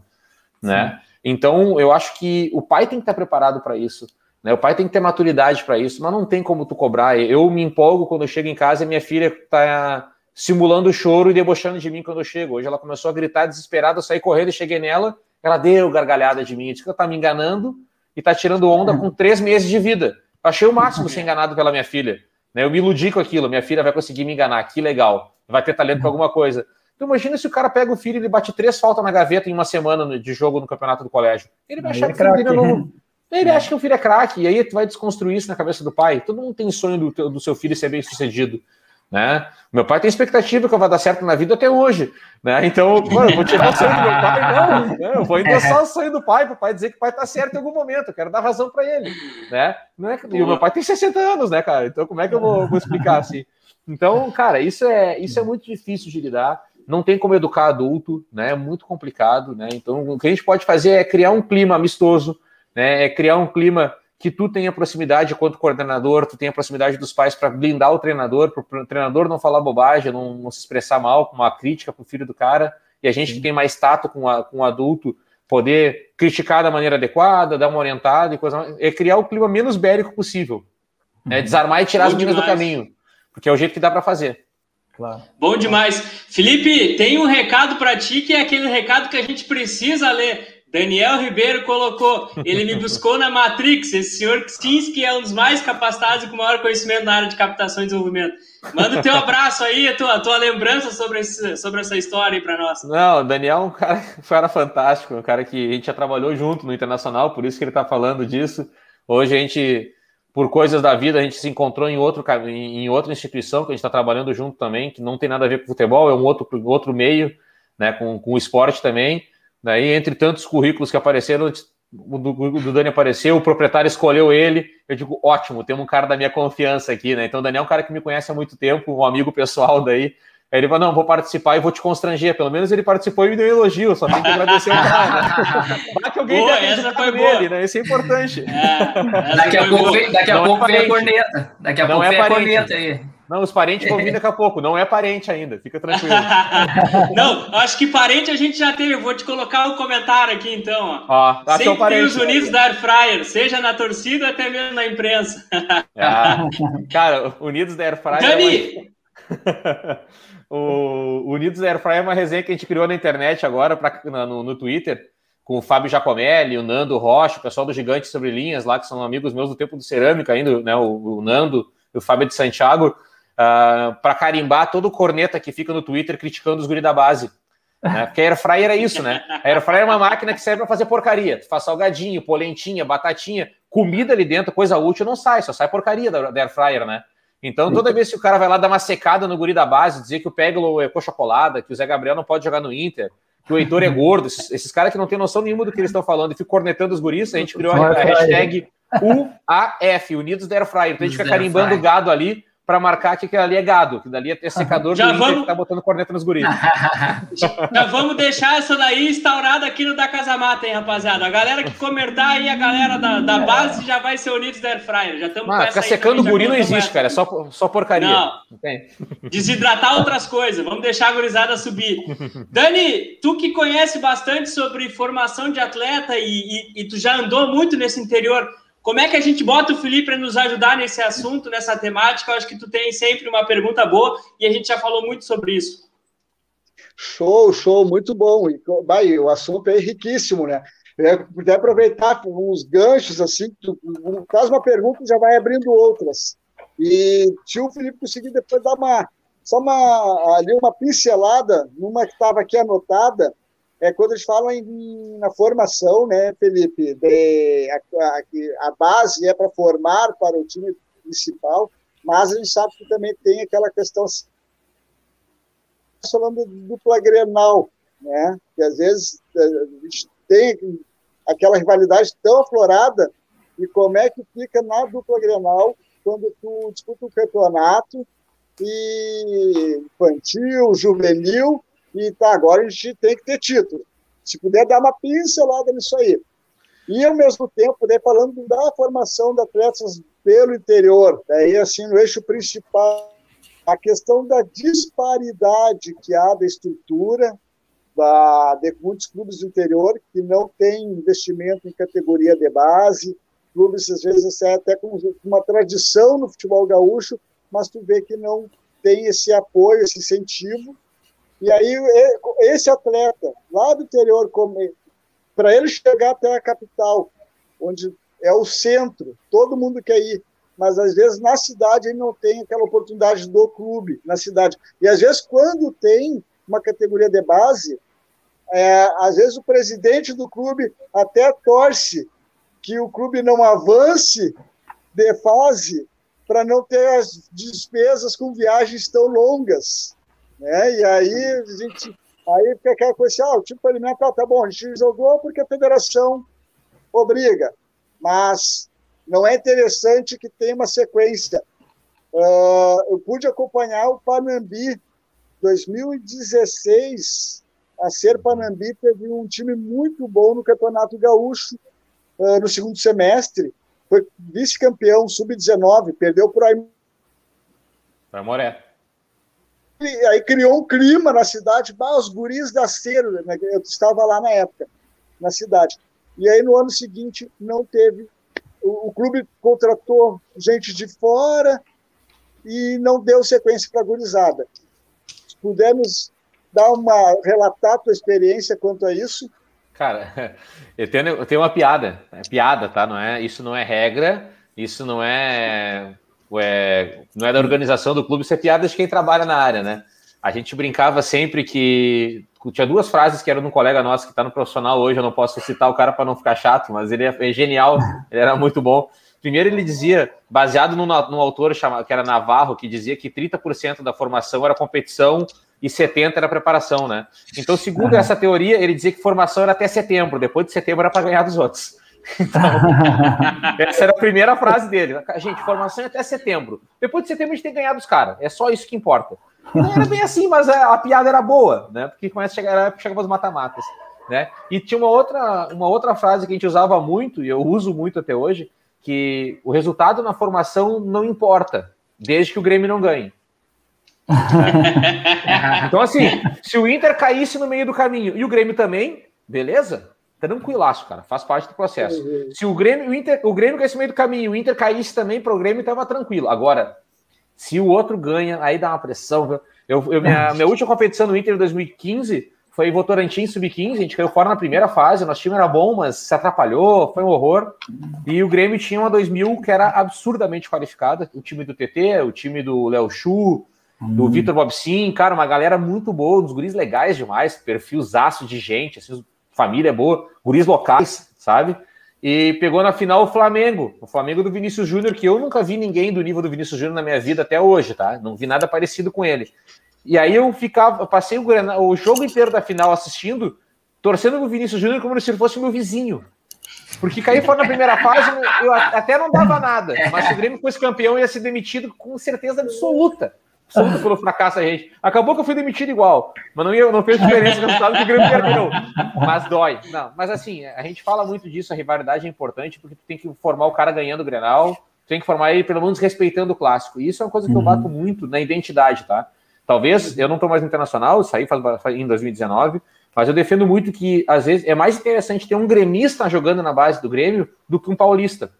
Né? Então, eu acho que o pai tem que estar preparado para isso. Né? O pai tem que ter maturidade para isso, mas não tem como tu cobrar. Eu me empolgo quando eu chego em casa e minha filha está simulando choro e debochando de mim quando eu chego. Hoje ela começou a gritar desesperada, eu saí correndo e cheguei nela, ela deu gargalhada de mim, disse que ela tá me enganando e tá tirando onda com três meses de vida. achei o máximo ser enganado pela minha filha. Né? Eu me iludi com aquilo, minha filha vai conseguir me enganar, que legal, vai ter talento para alguma coisa. Então imagina se o cara pega o filho e ele bate três faltas na gaveta em uma semana de jogo no campeonato do colégio. Ele vai achar é que o filho não, ele acha que o filho é craque, e aí tu vai desconstruir isso na cabeça do pai. Todo mundo tem sonho do, do seu filho ser bem sucedido. Né? Meu pai tem expectativa que eu vá dar certo na vida até hoje. Né? Então, mano, eu vou tirar o sonho do meu pai, não. Né? Eu vou endossar o sonho do pai para o pai dizer que o pai está certo em algum momento. Eu quero dar razão para ele. Né? Não é, e o meu pai tem 60 anos, né, cara? Então, como é que eu vou, vou explicar assim? Então, cara, isso é, isso é muito difícil de lidar. Não tem como educar adulto, né? É muito complicado, né? Então, o que a gente pode fazer é criar um clima amistoso, né? É criar um clima que tu tenha proximidade quanto coordenador, tu tenha proximidade dos pais para blindar o treinador, para o treinador não falar bobagem, não, não se expressar mal com uma crítica para o filho do cara, e a gente Sim. que tem mais tato com, a, com o adulto poder criticar da maneira adequada, dar uma orientada e coisa mais, é criar o clima menos bélico possível. É desarmar e tirar Bom as minas do caminho, porque é o jeito que dá para fazer. Claro. Bom demais. Felipe, tem um recado para ti que é aquele recado que a gente precisa ler Daniel Ribeiro colocou, ele me buscou na Matrix, esse senhor que é um dos mais capacitados e com maior conhecimento na área de captação e desenvolvimento. Manda o teu abraço aí, a tua, a tua lembrança sobre, esse, sobre essa história aí para nós. Não, o Daniel é um cara, um cara fantástico, um cara que a gente já trabalhou junto no Internacional, por isso que ele está falando disso. Hoje a gente por coisas da vida, a gente se encontrou em, outro, em outra instituição que a gente está trabalhando junto também, que não tem nada a ver com futebol, é um outro, outro meio, né, com, com o esporte também. Daí, entre tantos currículos que apareceram, o do, do Dani apareceu, o proprietário escolheu ele. Eu digo, ótimo, tem um cara da minha confiança aqui, né? Então, o Daniel é um cara que me conhece há muito tempo, um amigo pessoal daí. Aí ele falou: não, vou participar e vou te constranger. Pelo menos ele participou e me deu elogio, só tem que agradecer o cara. Né? Vai que alguém boa, essa foi nele, né? Isso é importante. É, daqui a pouco, vem, daqui a não pouco é vem a corneta. Daqui a não pouco é vem a corneta aí. Não, os parentes vão vir daqui a pouco. Não é parente ainda, fica tranquilo. não, acho que parente a gente já tem. Eu vou te colocar o um comentário aqui então. Ó, ó Sempre tem os unidos da Air Fryer, seja na torcida até mesmo na imprensa. Ah, cara, unidos da Air Fryer. É Dani! É o Unidos da Air Fryer é uma resenha que a gente criou na internet agora, pra, no, no Twitter, com o Fábio Giacomelli, o Nando Rocha, o pessoal do Gigante Sobre Linhas lá, que são amigos meus do tempo do Cerâmica ainda, né? O, o Nando e o Fábio de Santiago, uh, ah, para carimbar todo o corneta que fica no Twitter criticando os guri da base. Né? Porque a Air Fryer é isso, né? A Air Fryer é uma máquina que serve para fazer porcaria. Tu faz salgadinho, polentinha, batatinha, comida ali dentro, coisa útil não sai, só sai porcaria da, da Air Fryer, né? Então, toda vez que o cara vai lá dar uma secada no guri da base, dizer que o Peglo é coxa colada, que o Zé Gabriel não pode jogar no Inter, que o Heitor é gordo, esses, esses caras que não têm noção nenhuma do que eles estão falando e ficam cornetando os guris, a gente criou a, a hashtag UAF, Unidos da Air Fryer. Então a gente fica carimbando o gado ali para marcar que aquilo ali é gado, que dali é secador já vamos... que tá botando corneta nos guris. já vamos deixar essa daí instaurada aqui no da Casa Mata, hein, rapaziada? A galera que comentar aí, a galera da, da base já vai ser unidos da Air Fryer. Já estamos Ficar secando o guri não existe, cara, é só, só porcaria. Não. Desidratar outras coisas, vamos deixar a gurizada subir. Dani, tu que conhece bastante sobre formação de atleta e, e, e tu já andou muito nesse interior, como é que a gente bota o Felipe para nos ajudar nesse assunto, nessa temática? Eu acho que tu tem sempre uma pergunta boa e a gente já falou muito sobre isso. Show, show, muito bom. E, vai, o assunto é riquíssimo, né? É, puder aproveitar uns ganchos assim, tu faz uma pergunta e já vai abrindo outras. E se o Felipe conseguir depois dar uma só uma ali uma pincelada numa que estava aqui anotada, é quando eles falam em, na formação, né, Felipe, de, a, a, a base é para formar para o time principal, mas a gente sabe que também tem aquela questão falando de dupla Grenal, né? Que às vezes é, a gente tem aquela rivalidade tão aflorada e como é que fica na dupla Grenal quando tu disputa o um campeonato e infantil, juvenil e tá, agora a gente tem que ter título. Se puder dar uma pincelada nisso aí. E, ao mesmo tempo, né, falando da formação de atletas pelo interior, daí, assim, no eixo principal, a questão da disparidade que há da estrutura da, de muitos clubes do interior que não têm investimento em categoria de base, clubes, às vezes, é até com uma tradição no futebol gaúcho, mas tu vê que não tem esse apoio, esse incentivo, e aí, esse atleta, lá do interior, para ele chegar até a capital, onde é o centro, todo mundo quer ir, mas às vezes na cidade ele não tem aquela oportunidade do clube, na cidade. E às vezes, quando tem uma categoria de base, é, às vezes o presidente do clube até torce que o clube não avance de fase para não ter as despesas com viagens tão longas. Né? E aí a gente aí fica aquela coisa assim, ah, o tipo alimentar tá bom, a gente jogou porque a federação obriga, mas não é interessante que tenha uma sequência. Uh, eu pude acompanhar o Panambi 2016, a Ser Panambi teve um time muito bom no Campeonato Gaúcho uh, no segundo semestre, foi vice-campeão sub-19, perdeu por aí. Aí criou um clima na cidade, os guris da cera, né? eu estava lá na época, na cidade. E aí no ano seguinte não teve, o, o clube contratou gente de fora e não deu sequência para a gurizada. Se pudermos dar uma, relatar a tua experiência quanto a isso? Cara, eu tenho, eu tenho uma piada, é piada, tá? Não é, isso não é regra, isso não é é, não é da organização do clube, isso é piada de quem trabalha na área, né? A gente brincava sempre que tinha duas frases que eram de um colega nosso que está no profissional hoje, eu não posso citar o cara para não ficar chato, mas ele é, é genial, ele era muito bom. Primeiro ele dizia, baseado num, num autor chamado, que era Navarro, que dizia que 30% da formação era competição e 70% era preparação, né? Então, segundo essa teoria, ele dizia que formação era até setembro, depois de setembro era para ganhar dos outros. Então, essa era a primeira frase dele. Gente, formação é até setembro. Depois de setembro a gente tem que ganhar dos caras. É só isso que importa. Não era bem assim, mas a, a piada era boa, né? Porque começa a chegar, chegava os mata-matas. Né? E tinha uma outra, uma outra frase que a gente usava muito, e eu uso muito até hoje, que o resultado na formação não importa, desde que o Grêmio não ganhe. então, assim, se o Inter caísse no meio do caminho e o Grêmio também, beleza? Tranquilaço, cara, faz parte do processo. Se o Grêmio, o Inter, o Grêmio caísse no meio do caminho, o Inter caísse também para o Grêmio, tava tranquilo. Agora, se o outro ganha, aí dá uma pressão. Eu, eu minha, minha última competição no Inter em 2015 foi Votorantim Sub-15, a gente caiu fora na primeira fase, nosso time era bom, mas se atrapalhou, foi um horror. E o Grêmio tinha uma 2000 que era absurdamente qualificada, o time do TT, o time do Léo Chu, do hum. Vitor Bobsin, cara, uma galera muito boa, uns guris legais demais, perfilzaço de gente, assim, família boa, guris locais, sabe? E pegou na final o Flamengo, o Flamengo do Vinícius Júnior, que eu nunca vi ninguém do nível do Vinícius Júnior na minha vida até hoje, tá? Não vi nada parecido com ele. E aí eu ficava, eu passei o, o jogo inteiro da final assistindo, torcendo pro Vinícius Júnior como se ele fosse meu vizinho. Porque cair fora na primeira fase, eu até não dava nada. Mas se o Grêmio fosse campeão, ia ser demitido com certeza absoluta absoluta pelo fracasso a gente. Acabou que eu fui demitido igual, mas não, ia, não fez diferença no resultado que o Grêmio perdeu. Mas dói. Não, mas assim, a gente fala muito disso, a rivalidade é importante, porque tu tem que formar o cara ganhando o Grenal, tem que formar ele pelo menos respeitando o clássico. E isso é uma coisa que eu uhum. bato muito na identidade, tá? Talvez eu não estou mais no internacional, saí faz, em 2019, mas eu defendo muito que às vezes é mais interessante ter um gremista jogando na base do Grêmio do que um paulista.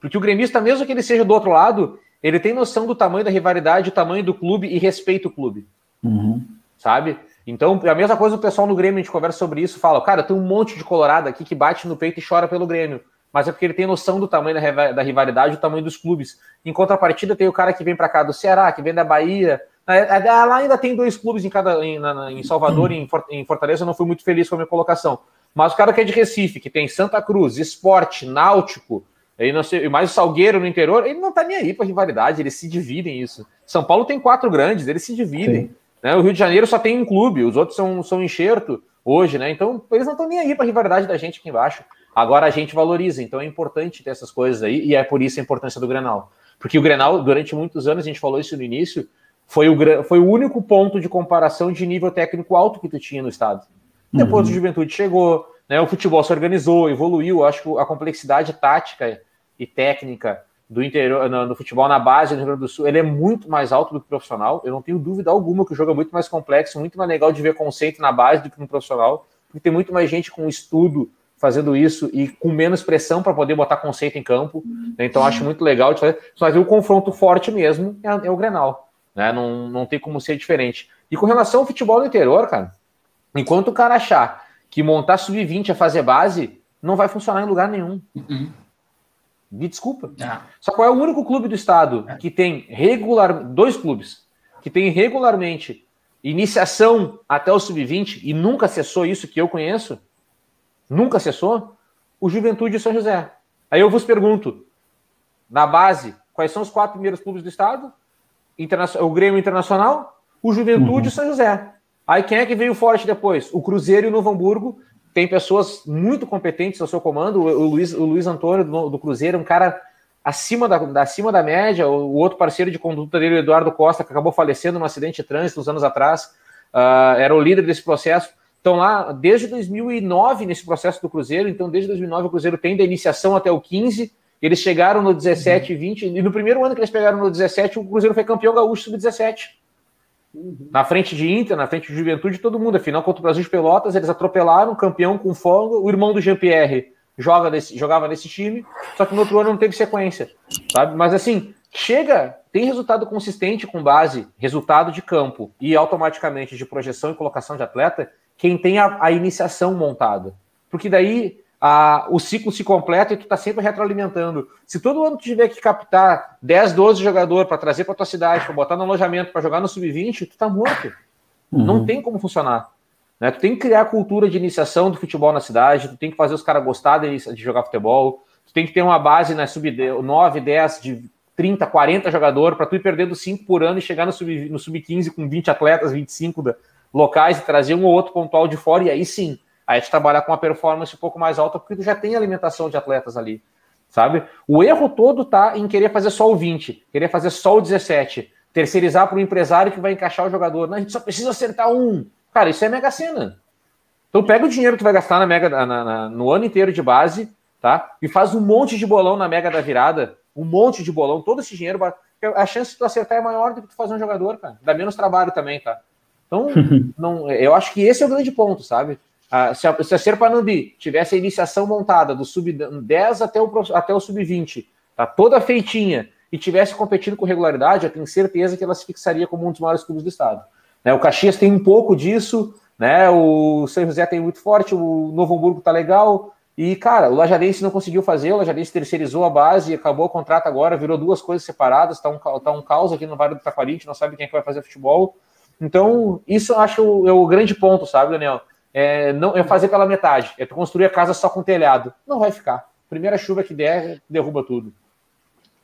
Porque o gremista, mesmo que ele seja do outro lado, ele tem noção do tamanho da rivalidade, o tamanho do clube e respeita o clube. Uhum. Sabe? Então, a mesma coisa o pessoal no Grêmio, a gente conversa sobre isso, fala, cara, tem um monte de colorado aqui que bate no peito e chora pelo Grêmio. Mas é porque ele tem noção do tamanho da, rivalidade, o tamanho dos clubes. Em contrapartida, tem o cara que vem para cá do Ceará, que vem da Bahia. É, é, lá ainda tem dois clubes em cada em, em Salvador e em Fortaleza, eu não fui muito feliz com a minha colocação. Mas o cara que é de Recife, que tem Santa Cruz, Esporte, Náutico, ele não sei, mais o Salgueiro no interior, ele não tá nem aí para rivalidade, eles se dividem isso. São Paulo tem quatro grandes, eles se dividem. Né? O Rio de Janeiro só tem um clube, os outros são, são enxerto hoje, né? Então eles não estão nem aí para rivalidade da gente aqui embaixo. Agora a gente valoriza, então é importante ter essas coisas aí, e é por isso a importância do Grenal. Porque o Grenal, durante muitos anos, a gente falou isso no início, foi o, foi o único ponto de comparação de nível técnico alto que tu tinha no estado. Depois uhum. o Juventude chegou, né, o futebol se organizou, evoluiu. Acho que a complexidade tática e técnica do interior, no, no, futebol na base do Rio Grande do Sul, ele é muito mais alto do que o profissional. Eu não tenho dúvida alguma que o jogo é muito mais complexo, muito mais legal de ver conceito na base do que no profissional, porque tem muito mais gente com estudo fazendo isso e com menos pressão para poder botar conceito em campo. Né? Então acho muito legal de fazer. Mas o confronto forte mesmo é, é o Grenal. Né? Não, não tem como ser diferente. E com relação ao futebol no interior, cara, enquanto o cara achar que montar sub-20 a fazer base não vai funcionar em lugar nenhum. Uhum. Me desculpa. Ah. Só qual é o único clube do estado que tem regular dois clubes que tem regularmente iniciação até o sub-20 e nunca cessou isso que eu conheço? Nunca cessou? O Juventude e São José. Aí eu vos pergunto, na base, quais são os quatro primeiros clubes do estado? O Grêmio Internacional, o Juventude uhum. e o São José. Aí quem é que veio forte depois? O Cruzeiro e o Novo Hamburgo. Tem pessoas muito competentes ao seu comando. O, Luiz, o Luiz Antônio do, do Cruzeiro, um cara acima da, acima da média. O, o, outro parceiro de conduta dele, o Eduardo Costa, que acabou falecendo num acidente de trânsito uns anos atrás, uh, era o líder desse processo. Estão lá desde 2009 nesse processo do Cruzeiro. Então, desde 2009, o Cruzeiro tem da iniciação até o 15. Eles chegaram no 17 e 20. E no primeiro ano que eles pegaram no 17, o Cruzeiro foi campeão gaúcho sub-17. Uhum. Na frente de Inter, na frente de Juventude, todo mundo. Afinal, contra o Brasil de Pelotas, eles atropelaram, campeão com folga. O irmão do Jean-Pierre joga nesse, jogava nesse time, só que no outro ano não teve sequência, sabe? Mas assim, chega, tem resultado consistente com base, resultado de campo e automaticamente de projeção e colocação de atleta, quem tem a, a iniciação montada. Porque daí a, o ciclo se completa e tu está sempre retroalimentando. Se todo ano tu tiver que captar 10, 12 jogadores para trazer para tua cidade, para botar no alojamento, para jogar no sub-20, tu tá morto. Uhum. Não tem como funcionar. Né? Tu tem que criar a cultura de iniciação do futebol na cidade, tu tem que fazer os caras gostarem de, de, jogar futebol, tu tem que ter uma base na sub 9, 10, de 30, 40 jogadores, para tu ir perdendo 5 por ano e chegar no sub-15 no sub com 20 atletas, 25 da, locais e trazer um ou outro pontual de fora, e aí sim, Aí te trabalhar com uma performance um pouco mais alta, porque tu já tem alimentação de atletas ali, sabe? O erro todo tá em querer fazer só o 20, querer fazer só o 17, terceirizar para o empresário que vai encaixar o jogador. Não, a gente só precisa acertar um. Cara, isso é mega cena. Então pega o dinheiro que tu vai gastar na mega, na, na, no ano inteiro de base, tá? E faz um monte de bolão na mega da virada, um monte de bolão, todo esse dinheiro, a chance de tu acertar é maior do que tu fazer um jogador, cara. Dá menos trabalho também, tá? Então, não, eu acho que esse é o grande ponto, sabe? Ah, se, a, se a Serpanambi tivesse a iniciação montada do sub-10 até o, até o sub-20, tá toda feitinha, e tivesse competindo com regularidade, eu tenho certeza que ela se fixaria como um dos maiores clubes do estado. Né, o Caxias tem um pouco disso, né, o São José tem muito forte, o Novo Hamburgo tá legal, e, cara, o Lajadense não conseguiu fazer, o Lajadense terceirizou a base, acabou o contrato agora, virou duas coisas separadas, tá um, tá um caos aqui no Vale do Taquari, a gente não sabe quem é que vai fazer futebol. Então, isso eu acho é o grande ponto, sabe, Daniel? É, não, é fazer pela metade, é construir a casa só com telhado. Não vai ficar. Primeira chuva que der, derruba tudo.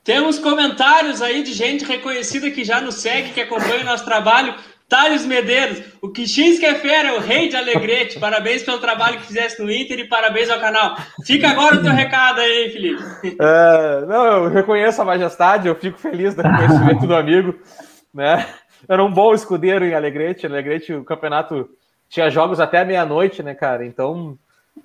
Temos comentários aí de gente reconhecida que já nos segue, que acompanha o nosso trabalho. Thales Medeiros, o Kichinski é fera, é o rei de Alegrete. Parabéns pelo trabalho que fizesse no Inter e parabéns ao canal. Fica agora o teu recado aí, Felipe. É, não, eu reconheço a majestade, eu fico feliz do reconhecimento do amigo. Né? Era um bom escudeiro em Alegrete. Alegrete, o campeonato tinha jogos até meia-noite, né, cara? Então,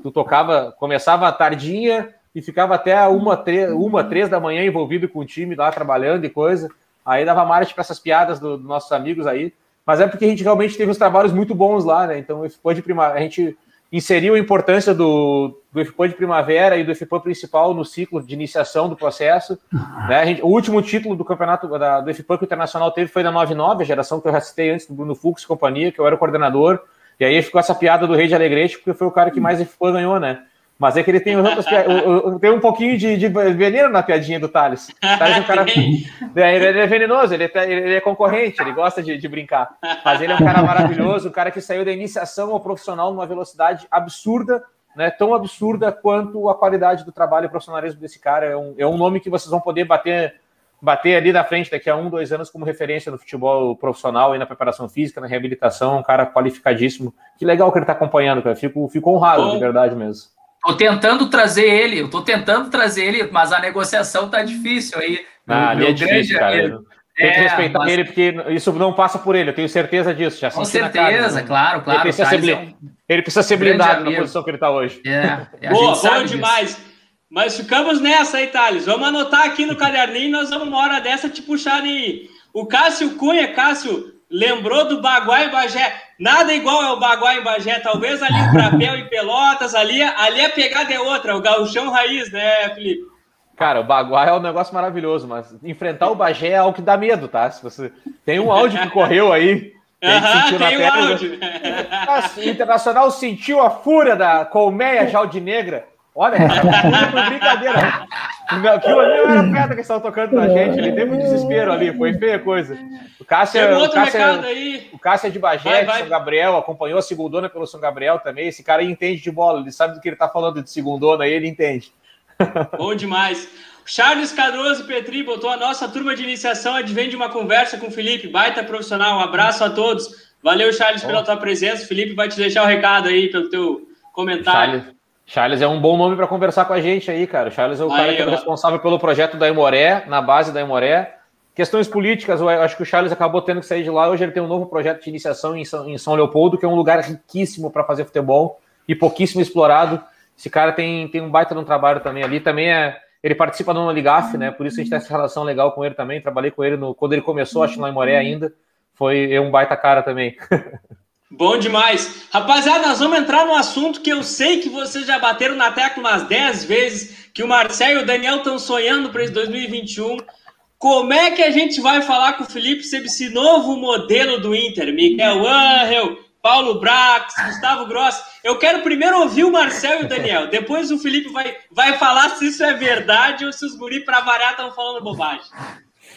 tu tocava, começava a tardinha e ficava até uma, três, uma, três da manhã envolvido com o time lá, trabalhando e coisa. Aí dava marcha para essas piadas dos do nossos amigos aí. Mas é porque a gente realmente teve uns trabalhos muito bons lá, né? Então, o de primavera, a gente inseriu a importância do, do FPO de primavera e do FPO principal no ciclo de iniciação do processo. Né? Gente, o último título do campeonato da, do FPO que o Internacional teve foi na 99, a geração que eu já citei antes do Bruno Fux e companhia, que eu era o coordenador. E aí ficou essa piada do Rei de Alegrete, porque foi o cara que mais FPO ganhou, né? Mas é que ele tem outras tem um pouquinho de, de, veneno na piadinha do Thales. Thales é um cara. É, ele é venenoso, ele é, ele é concorrente, ele gosta de, de, brincar. Mas ele é um cara maravilhoso, um cara que saiu da iniciação ao profissional numa velocidade absurda, né? Tão absurda quanto a qualidade do trabalho e profissionalismo desse cara. É um, é um nome que vocês vão poder bater bater ali na frente daqui a um, dois anos como referência no futebol profissional e na preparação física, na reabilitação, um cara qualificadíssimo. Que legal que ele está acompanhando, cara. Fico, fico honrado, Bom, de verdade mesmo. Tô tentando trazer ele, eu tô tentando trazer ele, mas a negociação tá difícil aí. Ah, ali é difícil, cara. Ele, tem que é, respeitar mas... ele, porque isso não passa por ele, eu tenho certeza disso. Já Com certeza, né? claro, claro. Ele precisa, ser, é um... ele precisa ser blindado na posição que ele está hoje. É, boa, boa demais. Mas ficamos nessa aí, Thales. Vamos anotar aqui no caderninho, nós vamos uma hora dessa te puxar aí. O Cássio Cunha, Cássio, lembrou do Baguá em Bagé. Nada igual é o Baguá em Bagé. Talvez ali o Brapel e Pelotas, ali, ali a pegada é outra, o gauchão raiz, né, Felipe? Cara, o Baguá é um negócio maravilhoso, mas enfrentar o Bagé é algo que dá medo, tá? Se você tem um áudio que correu aí, Uhum, tem um áudio. O Internacional sentiu a fúria da colmeia jaldinegra Olha, foi brincadeira. Aquilo ali não era pedra que estavam tocando na gente. Ele teve um desespero ali, foi feia coisa. O Cássio, Tem um outro o Cássio, recado aí. O Cássio é de Bagé, vai, vai. de São Gabriel, acompanhou a segundona pelo São Gabriel também. Esse cara entende de bola, ele sabe do que ele está falando de segundona aí, ele entende. Bom demais. Charles Cadroso Petri botou a nossa turma de iniciação advém de uma conversa com o Felipe, baita profissional. Um abraço a todos. Valeu, Charles, pela tua presença. O Felipe vai te deixar o recado aí pelo teu comentário. Charles. Charles é um bom nome para conversar com a gente aí, cara. Charles é o aí, cara que é responsável pelo projeto da Imoré, na base da Imoré. Questões políticas, eu acho que o Charles acabou tendo que sair de lá. Hoje ele tem um novo projeto de iniciação em São, em São Leopoldo, que é um lugar riquíssimo para fazer futebol e pouquíssimo explorado. Esse cara tem, tem um baita no trabalho também ali. Também é. Ele participa do Ligaf, né? Por isso a gente tem essa relação legal com ele também. Trabalhei com ele no, quando ele começou, acho, lá em Moré ainda. Foi é um baita cara também. Bom demais. Rapaziada, nós vamos entrar no assunto que eu sei que vocês já bateram na tecla umas 10 vezes, que o Marcelo e o Daniel estão sonhando para esse 2021. Como é que a gente vai falar com o Felipe sobre esse novo modelo do Inter? Miguel Angel, Paulo Brax, Gustavo Gross. Eu quero primeiro ouvir o Marcel e o Daniel. Depois o Felipe vai, vai falar se isso é verdade ou se os guri para variar estão falando bobagem.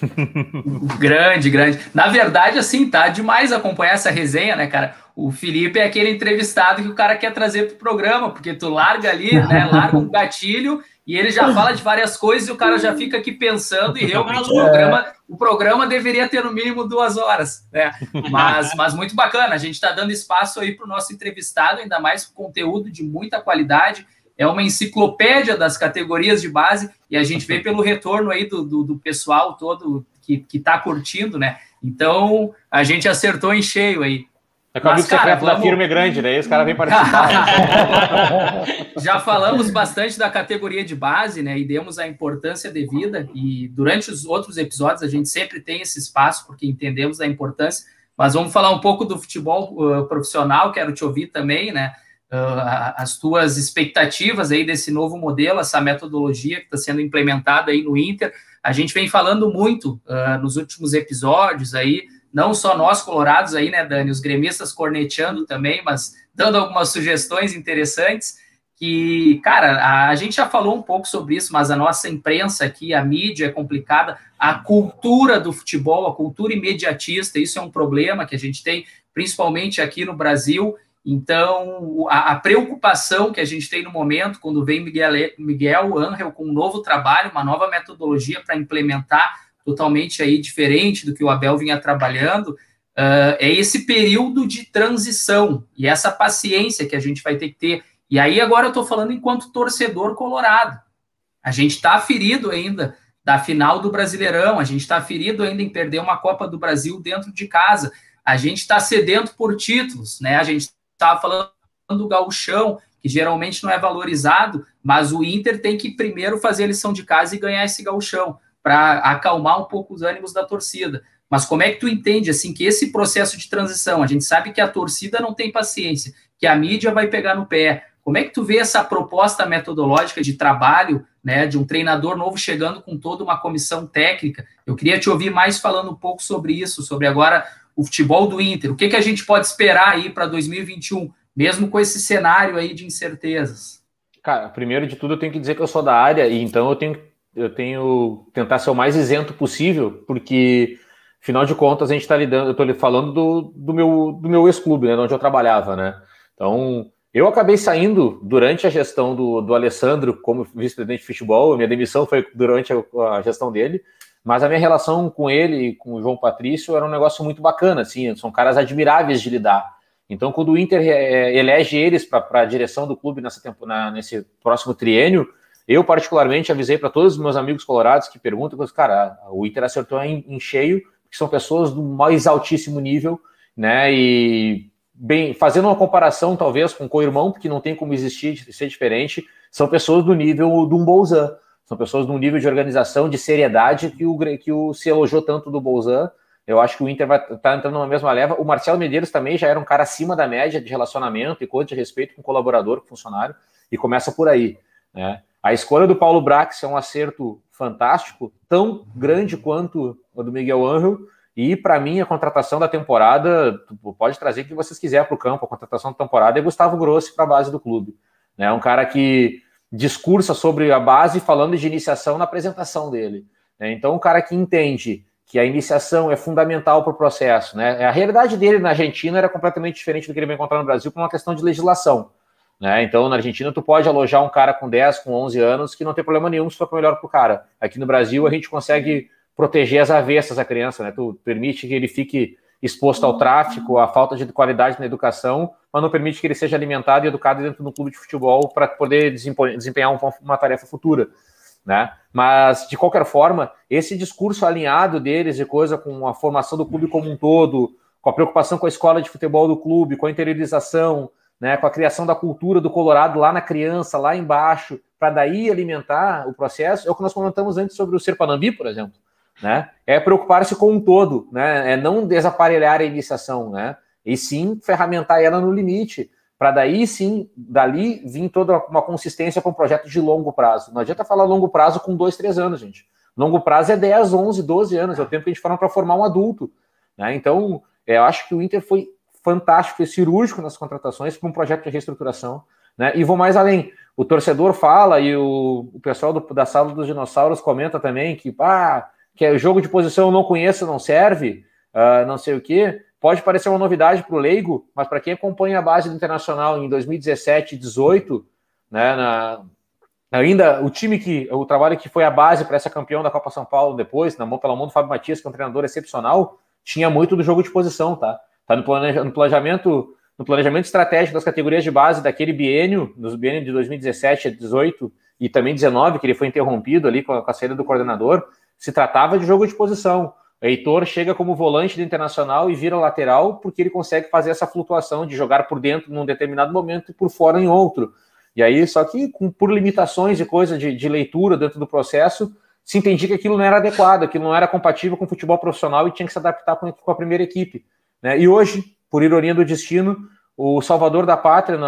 grande, grande. Na verdade, assim, tá demais acompanhar essa resenha, né, cara? O Felipe é aquele entrevistado que o cara quer trazer pro programa, porque tu larga ali, né, larga um gatilho e ele já fala de várias coisas e o cara já fica aqui pensando e realmente o programa, o programa deveria ter no mínimo duas horas, né? Mas, mas muito bacana, a gente está dando espaço aí para o nosso entrevistado, ainda mais com conteúdo de muita qualidade, é uma enciclopédia das categorias de base e a gente vê pelo retorno aí do, do, do pessoal todo que está curtindo, né? Então a gente acertou em cheio aí. É que o amigo secreto vamos... da firma é grande, né? Esse cara vem participar. Já falamos bastante da categoria de base, né? E demos a importância devida. E durante os outros episódios a gente sempre tem esse espaço, porque entendemos a importância. Mas vamos falar um pouco do futebol uh, profissional, quero te ouvir também, né? Uh, as tuas expectativas aí desse novo modelo, essa metodologia que está sendo implementada aí no Inter. A gente vem falando muito uh, nos últimos episódios aí não só nós colorados aí, né, Dani, os gremistas corneteando também, mas dando algumas sugestões interessantes que, cara, a, gente já falou um pouco sobre isso, mas a nossa imprensa aqui, a mídia é complicada, a cultura do futebol, a cultura imediatista, isso é um problema que a gente tem, principalmente aqui no Brasil. Então, a, a preocupação que a gente tem no momento, quando vem Miguel, Miguel Angel com um novo trabalho, uma nova metodologia para implementar totalmente aí diferente do que o Abel vinha trabalhando, uh, é esse período de transição e essa paciência que a gente vai ter que ter. E aí agora eu estou falando enquanto torcedor colorado. A gente está ferido ainda da final do Brasileirão, a gente está ferido ainda em perder uma Copa do Brasil dentro de casa, a gente está sedento por títulos, né? A gente estava falando do gauchão, que geralmente não é valorizado, mas o Inter tem que primeiro fazer a lição de casa e ganhar esse gauchão para acalmar um pouco os ânimos da torcida. Mas como é que tu entende assim que esse processo de transição, a gente sabe que a torcida não tem paciência, que a mídia vai pegar no pé. Como é que tu vê essa proposta metodológica de trabalho, né, de um treinador novo chegando com toda uma comissão técnica? Eu queria te ouvir mais falando um pouco sobre isso, sobre agora o futebol do Inter. O que, que a gente pode esperar aí para 2021, mesmo com esse cenário aí de incertezas? Cara, primeiro de tudo eu tenho que dizer que eu sou da área e então eu tenho eu tenho tentar ser o mais isento possível, porque afinal de contas a gente está lidando, eu estou falando do, do meu do meu ex-clube, né, onde eu trabalhava, né? Então eu acabei saindo durante a gestão do, do Alessandro como vice-presidente de futebol, minha demissão foi durante a, a, gestão dele, mas a minha relação com ele e com o João Patrício era um negócio muito bacana, assim, são caras admiráveis de lidar. Então, quando o Inter é, elege eles para a direção do clube nessa na, nesse próximo triênio, eu, particularmente, avisei para todos os meus amigos colorados que perguntam, cara, o Inter acertou em, em cheio, que são pessoas do mais altíssimo nível, né? E bem, fazendo uma comparação, talvez, com o co-irmão, porque não tem como existir, ser diferente, são pessoas do nível de um Bolzan. São pessoas de um nível de organização, de seriedade que o, que o se elogiou tanto do Bolzan. Eu acho que o Inter vai estar tá entrando na mesma leva. O Marcelo Medeiros também já era um cara acima da média de relacionamento e coisa de respeito com colaborador, com funcionário, e começa por aí. Né? A escolha do Paulo Brax é um acerto fantástico, tão grande quanto o do Miguel Angel. E para mim, a contratação da temporada, pode trazer o que vocês quiserem para o campo. A contratação da temporada é Gustavo Grossi para a base do clube. É né? um cara que discursa sobre a base falando de iniciação na apresentação dele. Né? Então, um cara que entende que a iniciação é fundamental para o processo. Né? A realidade dele na Argentina era completamente diferente do que ele vai encontrar no Brasil por uma questão de legislação. Né? Então, na Argentina, tu pode alojar um cara com 10, com 11 anos, que não tem problema nenhum se for melhor para o cara. Aqui no Brasil, a gente consegue proteger as avessas a criança, né? Tu permite que ele fique exposto ao tráfico, à falta de qualidade na educação, mas não permite que ele seja alimentado e educado dentro do clube de futebol para poder desempenhar uma tarefa futura. Né? Mas, de qualquer forma, esse discurso alinhado deles e coisa com a formação do clube como um todo, com a preocupação com a escola de futebol do clube, com a interiorização, né, com a criação da cultura do Colorado lá na criança, lá embaixo, para daí alimentar o processo, é o que nós comentamos antes sobre o Serpanambi, por exemplo. Né? É preocupar-se com um todo, né? é não desaparelhar a iniciação, né? e sim ferramentar ela no limite, para daí sim, dali vir toda uma consistência para um projeto de longo prazo. Não adianta falar longo prazo com dois, três anos, gente. Longo prazo é 10, 11, 12 anos, é o tempo que a gente fala para formar um adulto. Né? Então, eu acho que o Inter foi fantástico, foi cirúrgico nas contratações para um projeto de reestruturação. Né? E vou mais além. O torcedor fala e o, o pessoal do, da sala dos dinossauros comenta também que, ah, que é jogo de posição eu não conheço, não serve, uh, não sei o quê. Pode parecer uma novidade para o leigo, mas para quem acompanha a base do Internacional em 2017 e 2018, né, na, ainda o time que, o trabalho que foi a base para essa campeão da Copa São Paulo depois, na mão pela mão do Fábio Matias, que é um treinador excepcional, tinha muito do jogo de posição, tá? Tá no planejamento no planejamento estratégico das categorias de base daquele biênio, dos biênios de 2017 a 18 e também 19, que ele foi interrompido ali com a, com a saída do coordenador, se tratava de jogo de posição. O Heitor chega como volante do Internacional e vira lateral porque ele consegue fazer essa flutuação de jogar por dentro num determinado momento e por fora em outro. E aí, só que com, por limitações e coisa de, de leitura dentro do processo, se entendia que aquilo não era adequado, aquilo não era compatível com o futebol profissional e tinha que se adaptar com, com a primeira equipe. Né? E hoje, por ironia do destino, o salvador da pátria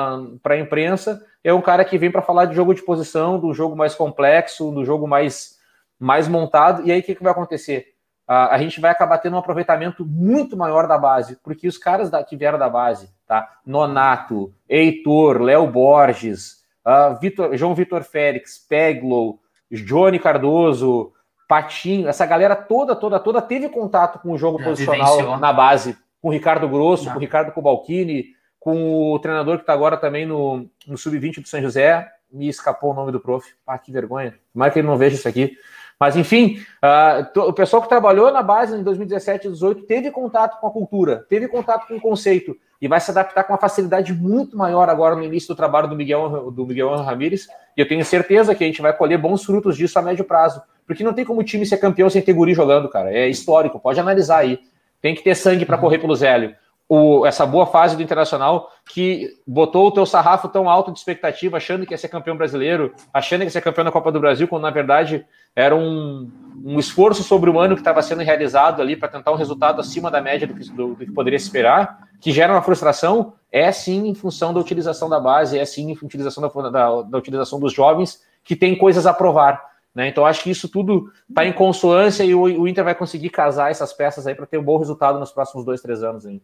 para a imprensa é um cara que vem para falar de jogo de posição, do jogo mais complexo, do jogo mais, mais montado. E aí o que, que vai acontecer? A, gente vai acabar tendo um aproveitamento muito maior da base, porque os caras da, que vieram da base, tá? Nonato, Heitor, Léo Borges, uh, Vitor, João Vitor Félix, Peglow, Johnny Cardoso, Patinho, essa galera toda, toda, toda teve contato com o jogo posicional na base com o Ricardo Grosso, Não. com o Ricardo Cobalcini, com o treinador que está agora também no, no Sub-20 do São José. Me escapou o nome do prof. Ah, que vergonha. Tomara que ele não veja isso aqui. Mas, enfim, uh, o pessoal que trabalhou na base em 2017 e 2018 teve contato com a cultura, teve contato com o conceito e vai se adaptar com uma facilidade muito maior agora no início do trabalho do Miguel, do Miguel Ramírez. E eu tenho certeza que a gente vai colher bons frutos disso a médio prazo. Porque não tem como o time ser campeão sem ter guri jogando, cara. É histórico, pode analisar aí. Tem que ter sangue para uhum. correr pelo Zélio. O, essa boa fase do Internacional que botou o teu sarrafo tão alto de expectativa, achando que ia ser campeão brasileiro, achando que ia ser campeão da Copa do Brasil, quando na verdade era um, um esforço sobre-humano que estava sendo realizado ali para tentar um resultado acima da média do que, do, do que, poderia esperar, que gera uma frustração, é sim em função da utilização da base, é sim em utilização da, da, da utilização dos jovens que tem coisas a provar. Né? Então, acho que isso tudo está em consonância e o, o, Inter vai conseguir casar essas peças aí para ter um bom resultado nos próximos dois, três anos. Aí.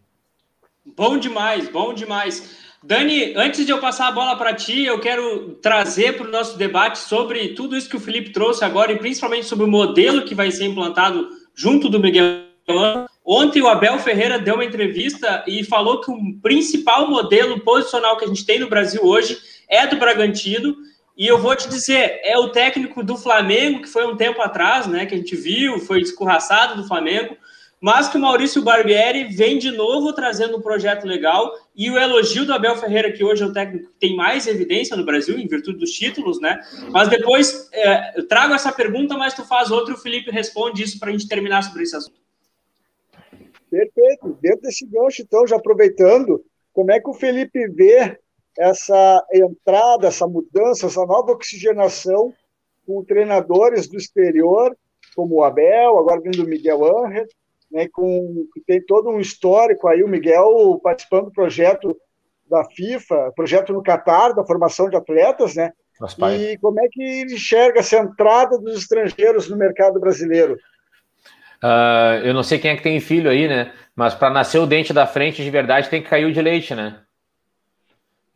Bom demais, bom demais. Dani, antes de eu passar a bola para ti, eu quero trazer para o nosso debate sobre tudo isso que o Felipe trouxe agora e principalmente sobre o modelo que vai ser implantado junto do Miguel. Ontem o Abel Ferreira deu uma entrevista e falou que o principal modelo posicional que a gente tem no Brasil hoje é do Bragantino e eu vou te dizer, é o técnico do Flamengo, que foi um tempo atrás, né, que a gente viu, foi escorraçado do Flamengo, mas que o Maurício Barbieri vem de novo trazendo um projeto legal e o elogio do Abel Ferreira, que hoje é o técnico que tem mais evidência no Brasil, em virtude dos títulos, né? Mas depois é, eu trago essa pergunta, mas tu faz outra e o Felipe responde isso para a gente terminar sobre esse assunto. Perfeito. Dentro desse gancho, então, já aproveitando, como é que o Felipe vê essa entrada, essa mudança, essa nova oxigenação com treinadores do exterior, como o Abel, agora vindo o Miguel Angel, né, com, que tem todo um histórico aí, o Miguel participando do projeto da FIFA, projeto no Catar, da formação de atletas, né? E como é que ele enxerga essa entrada dos estrangeiros no mercado brasileiro? Uh, eu não sei quem é que tem filho aí, né? Mas para nascer o dente da frente de verdade tem que cair o de leite, né?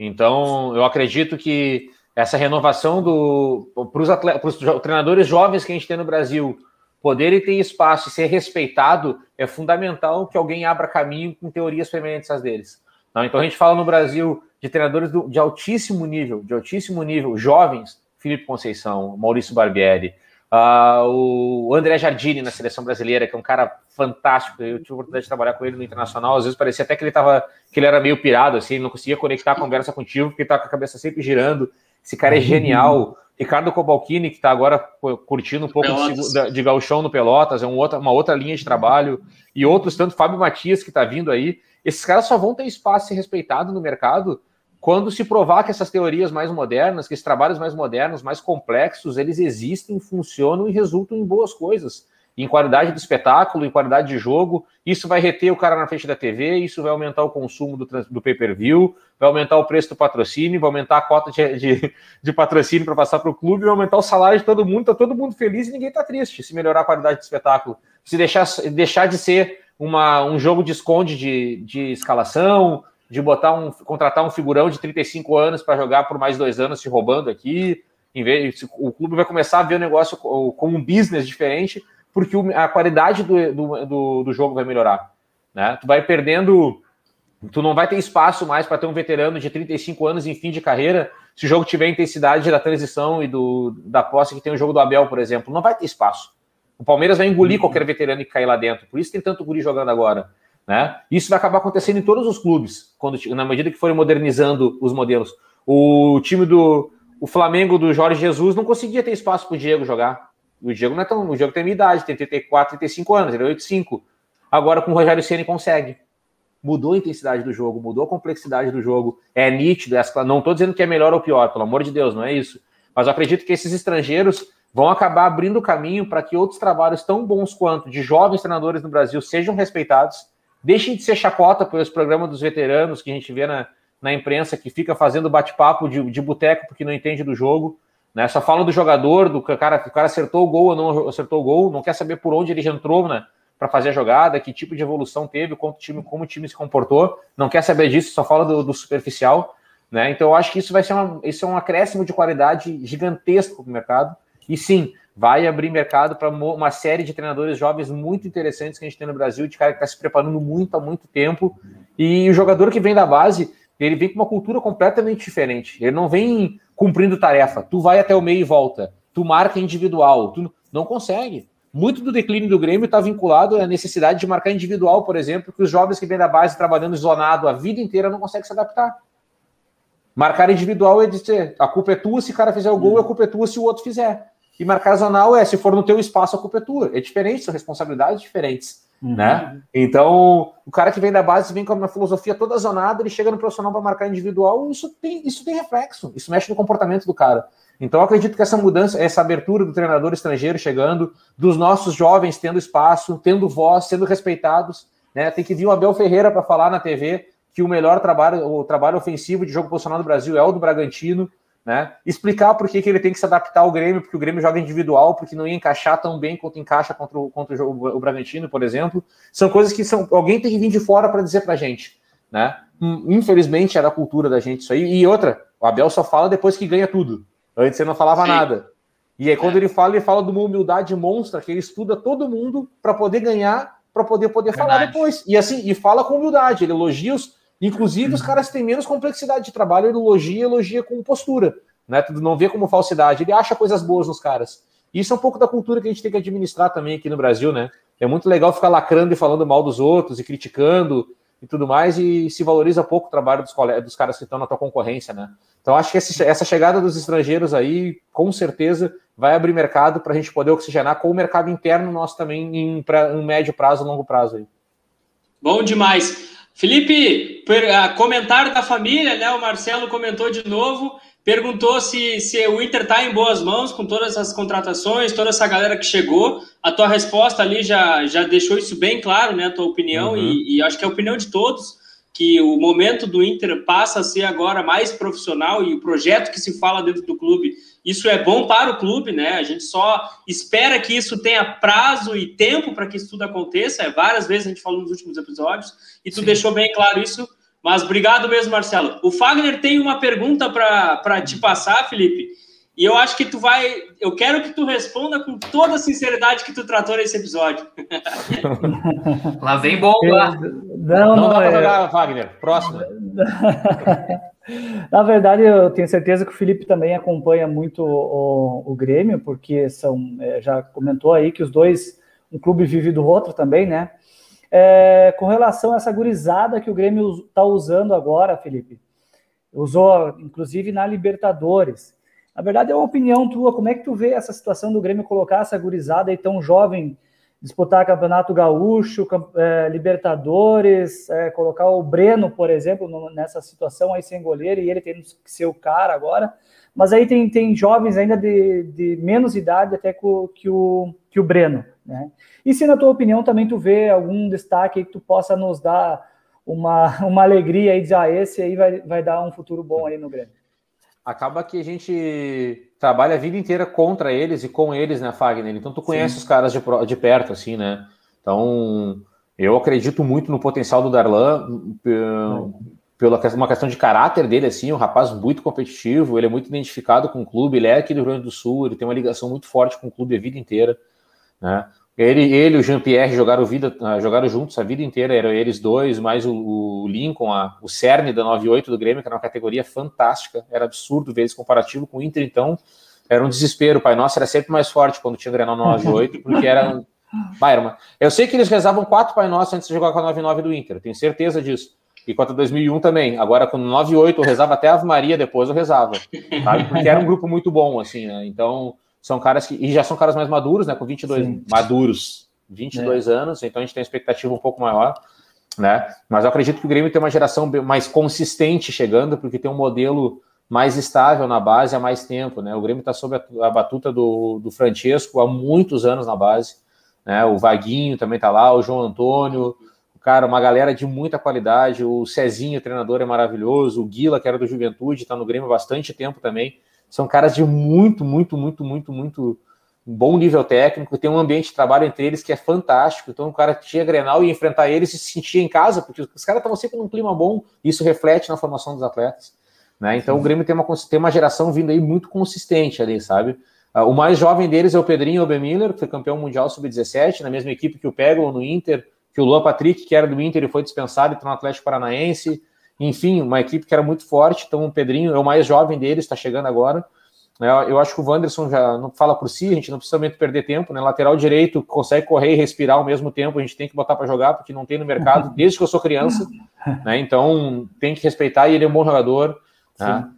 Então, eu acredito que essa renovação do para os treinadores jovens que a gente tem no Brasil poderem ter espaço e ser respeitado é fundamental que alguém abra caminho com teorias semelhantes às deles. Não, então a gente fala no Brasil de treinadores do, de altíssimo nível, de altíssimo nível, jovens, Felipe Conceição, Maurício Barbieri, Uh, o André Jardini na seleção brasileira, que é um cara fantástico. Eu tive a oportunidade de trabalhar com ele no internacional. Às vezes parecia até que ele tava, que ele era meio pirado, assim, ele não conseguia conectar a conversa contigo, porque ele tá com a cabeça sempre girando. Esse cara é genial. Ricardo Cobalcini, que está agora curtindo um pouco de, de galchão no Pelotas, é um outra, uma outra linha de trabalho. E outros, tanto Fábio Matias, que está vindo aí. Esses caras só vão ter espaço e respeitado no mercado quando se provar que essas teorias mais modernas, que esses trabalhos mais modernos, mais complexos, eles existem, funcionam e resultam em boas coisas. Em qualidade do espetáculo, em qualidade de jogo, isso vai reter o cara na frente da TV, isso vai aumentar o consumo do, do pay-per-view, vai aumentar o preço do patrocínio, vai aumentar a cota de, de, de patrocínio para passar para o clube, vai aumentar o salário de todo mundo, tá todo mundo feliz e ninguém está triste se melhorar a qualidade do espetáculo. Se deixar, deixar de ser uma, um jogo de esconde de, de escalação, de botar um, contratar um figurão de 35 anos para jogar por mais dois anos se roubando aqui. Em vez, o clube vai começar a ver o negócio como um business diferente, porque a qualidade do, do, do jogo vai melhorar. Né? Tu vai perdendo, tu não vai ter espaço mais para ter um veterano de 35 anos em fim de carreira, se o jogo tiver intensidade da transição e do, da posse que tem o jogo do Abel, por exemplo. Não vai ter espaço. O Palmeiras vai engolir uhum. qualquer veterano que cair lá dentro. Por isso tem tanto guri jogando agora. Né? Isso vai acabar acontecendo em todos os clubes, quando, na medida que forem modernizando os modelos. O time do o Flamengo do Jorge Jesus não conseguia ter espaço para o Diego jogar. O Diego não é tão. O Diego tem minha idade, tem 34, 35 anos, ele é 85. Agora com o Rogério Ceni consegue. Mudou a intensidade do jogo, mudou a complexidade do jogo. É nítido. É, não estou dizendo que é melhor ou pior, pelo amor de Deus, não é isso. Mas eu acredito que esses estrangeiros vão acabar abrindo caminho para que outros trabalhos tão bons quanto de jovens treinadores no Brasil sejam respeitados Deixem de ser chacota pelos programas dos veteranos que a gente vê na, na imprensa, que fica fazendo bate-papo de, de boteco porque não entende do jogo. Né? Só fala do jogador, do cara, o cara acertou o gol ou não acertou o gol, não quer saber por onde ele já entrou né, para fazer a jogada, que tipo de evolução teve, como o time, como o time se comportou, não quer saber disso, só fala do, do superficial. Né? Então eu acho que isso vai ser uma, isso é um acréscimo de qualidade gigantesco para o mercado. E sim, vai abrir mercado para uma série de treinadores jovens muito interessantes que a gente tem no Brasil, de cara que está se preparando muito há muito tempo. E o jogador que vem da base, ele vem com uma cultura completamente diferente. Ele não vem cumprindo tarefa. Tu vai até o meio e volta. Tu marca individual. Tu não consegue. Muito do declínio do Grêmio está vinculado à necessidade de marcar individual, por exemplo, que os jovens que vêm da base trabalhando isolado a vida inteira não conseguem se adaptar. Marcar individual é dizer a culpa é tua se o cara fizer o gol, a culpa é tua se o outro fizer. E marcar zonal é, se for no teu espaço, a culpa é tua. É diferente, são responsabilidades diferentes. Uhum. Né? Então, o cara que vem da base vem com uma filosofia toda zonada, ele chega no profissional para marcar individual, isso tem, isso tem reflexo, isso mexe no comportamento do cara. Então, eu acredito que essa mudança, essa abertura do treinador estrangeiro chegando, dos nossos jovens tendo espaço, tendo voz, sendo respeitados, né? Tem que vir o Abel Ferreira para falar na TV que o melhor trabalho, o trabalho ofensivo de jogo posicional do Brasil é o do Bragantino, né? Explicar por que, que ele tem que se adaptar ao Grêmio, porque o Grêmio joga individual, porque não ia encaixar tão bem quanto encaixa contra o, contra o, jogo, o Bragantino, por exemplo. São coisas que são, alguém tem que vir de fora para dizer para a gente. Né? Hum, infelizmente era a cultura da gente isso aí. E outra, o Abel só fala depois que ganha tudo. Antes ele não falava Sim. nada. E aí, quando é. ele fala, ele fala de uma humildade monstra, que ele estuda todo mundo para poder ganhar, para poder poder Verdade. falar depois. E assim, e fala com humildade, ele elogia os, Inclusive, os caras têm menos complexidade de trabalho, elogia, elogia com postura. Né? Tu não vê como falsidade, ele acha coisas boas nos caras. Isso é um pouco da cultura que a gente tem que administrar também aqui no Brasil, né? É muito legal ficar lacrando e falando mal dos outros e criticando e tudo mais, e se valoriza pouco o trabalho dos, dos caras que estão na tua concorrência, né? Então acho que essa chegada dos estrangeiros aí, com certeza, vai abrir mercado para a gente poder oxigenar com o mercado interno nosso também em, pra, em médio prazo, longo prazo aí. Bom demais. Felipe, comentário da família, né? O Marcelo comentou de novo, perguntou se, se o Inter está em boas mãos com todas as contratações, toda essa galera que chegou. A tua resposta ali já, já deixou isso bem claro, né? A tua opinião, uhum. e, e acho que é a opinião de todos, que o momento do Inter passa a ser agora mais profissional e o projeto que se fala dentro do clube isso é bom para o clube, né? A gente só espera que isso tenha prazo e tempo para que isso tudo aconteça. É, várias vezes a gente falou nos últimos episódios e tu Sim. deixou bem claro isso. Mas obrigado mesmo, Marcelo. O Fagner tem uma pergunta para te passar, Felipe. E eu acho que tu vai. Eu quero que tu responda com toda a sinceridade que tu tratou nesse episódio. Lá vem bomba. Não, não, não dá para é... jogar, Fagner. Próximo. Na verdade, eu tenho certeza que o Felipe também acompanha muito o, o Grêmio, porque são, é, já comentou aí que os dois, um clube vive do outro também, né? É, com relação a essa gurizada que o Grêmio está usando agora, Felipe, usou inclusive na Libertadores. Na verdade, é uma opinião tua. Como é que tu vê essa situação do Grêmio colocar essa gurizada aí tão jovem disputar Campeonato Gaúcho, é, Libertadores, é, colocar o Breno, por exemplo, no, nessa situação aí sem goleiro, e ele tem que ser o cara agora. Mas aí tem, tem jovens ainda de, de menos idade até que o, que o, que o Breno. Né? E se, na tua opinião, também tu vê algum destaque que tu possa nos dar uma, uma alegria e dizer, ah, esse aí vai, vai dar um futuro bom aí no Grêmio? Acaba que a gente trabalha a vida inteira contra eles e com eles, né, Fagner? Então tu conhece Sim. os caras de, de perto, assim, né? Então Eu acredito muito no potencial do Darlan, pela uma questão de caráter dele, assim, um rapaz muito competitivo, ele é muito identificado com o clube, ele é aqui do Rio Grande do Sul, ele tem uma ligação muito forte com o clube a vida inteira, né? Ele, ele o Jean-Pierre jogaram, ah, jogaram juntos a vida inteira, eram eles dois, mais o, o Lincoln, a, o cerne da 98 do Grêmio, que era uma categoria fantástica, era absurdo ver esse comparativo com o Inter, então era um desespero, o Pai Nosso era sempre mais forte quando tinha Grenal 98, porque era... Bah, era uma... Eu sei que eles rezavam quatro Pai Nosso antes de jogar com a 99 do Inter, tenho certeza disso. E contra 2001 também. Agora, com 9-8, eu rezava até Ave Maria, depois eu rezava. Sabe? Porque era um grupo muito bom, assim, né? Então, são caras que. E já são caras mais maduros, né? Com 22 Sim. maduros, 22 é. anos, então a gente tem uma expectativa um pouco maior, né? Mas eu acredito que o Grêmio tem uma geração mais consistente chegando, porque tem um modelo mais estável na base há mais tempo, né? O Grêmio está sob a, a, batuta do, do Francesco há muitos anos na base, né? O Vaguinho também está lá, o João Antônio, cara, uma galera de muita qualidade. O Cezinho, treinador, é maravilhoso. O Guila, que era do Juventude, está no Grêmio há bastante tempo também. São caras de muito, muito, muito, muito, muito bom nível técnico. Tem um ambiente de trabalho entre eles que é fantástico. Então, o cara tinha Grenal e enfrentar eles e se sentia em casa, porque os caras estavam sempre num clima bom. Isso reflete na formação dos atletas. Né? Então, o Grêmio tem uma, tem uma geração vindo aí muito consistente ali, sabe? Ah, o mais jovem deles é o Pedrinho Obemiller, que foi campeão mundial sub-17, na mesma equipe que o Pego no Inter, que o Luan Patrick, que era do Inter, e foi dispensado está no Atlético Paranaense. Enfim, uma equipe que era muito forte. Então, o Pedrinho é o mais jovem deles, está chegando agora. É, eu acho que o Wanderson já não fala por si, a gente não precisa muito perder tempo, né? Lateral direito consegue correr e respirar ao mesmo tempo, a gente tem que botar para jogar, porque não tem no mercado desde que eu sou criança, né? Então tem que respeitar e ele é um bom jogador. Né?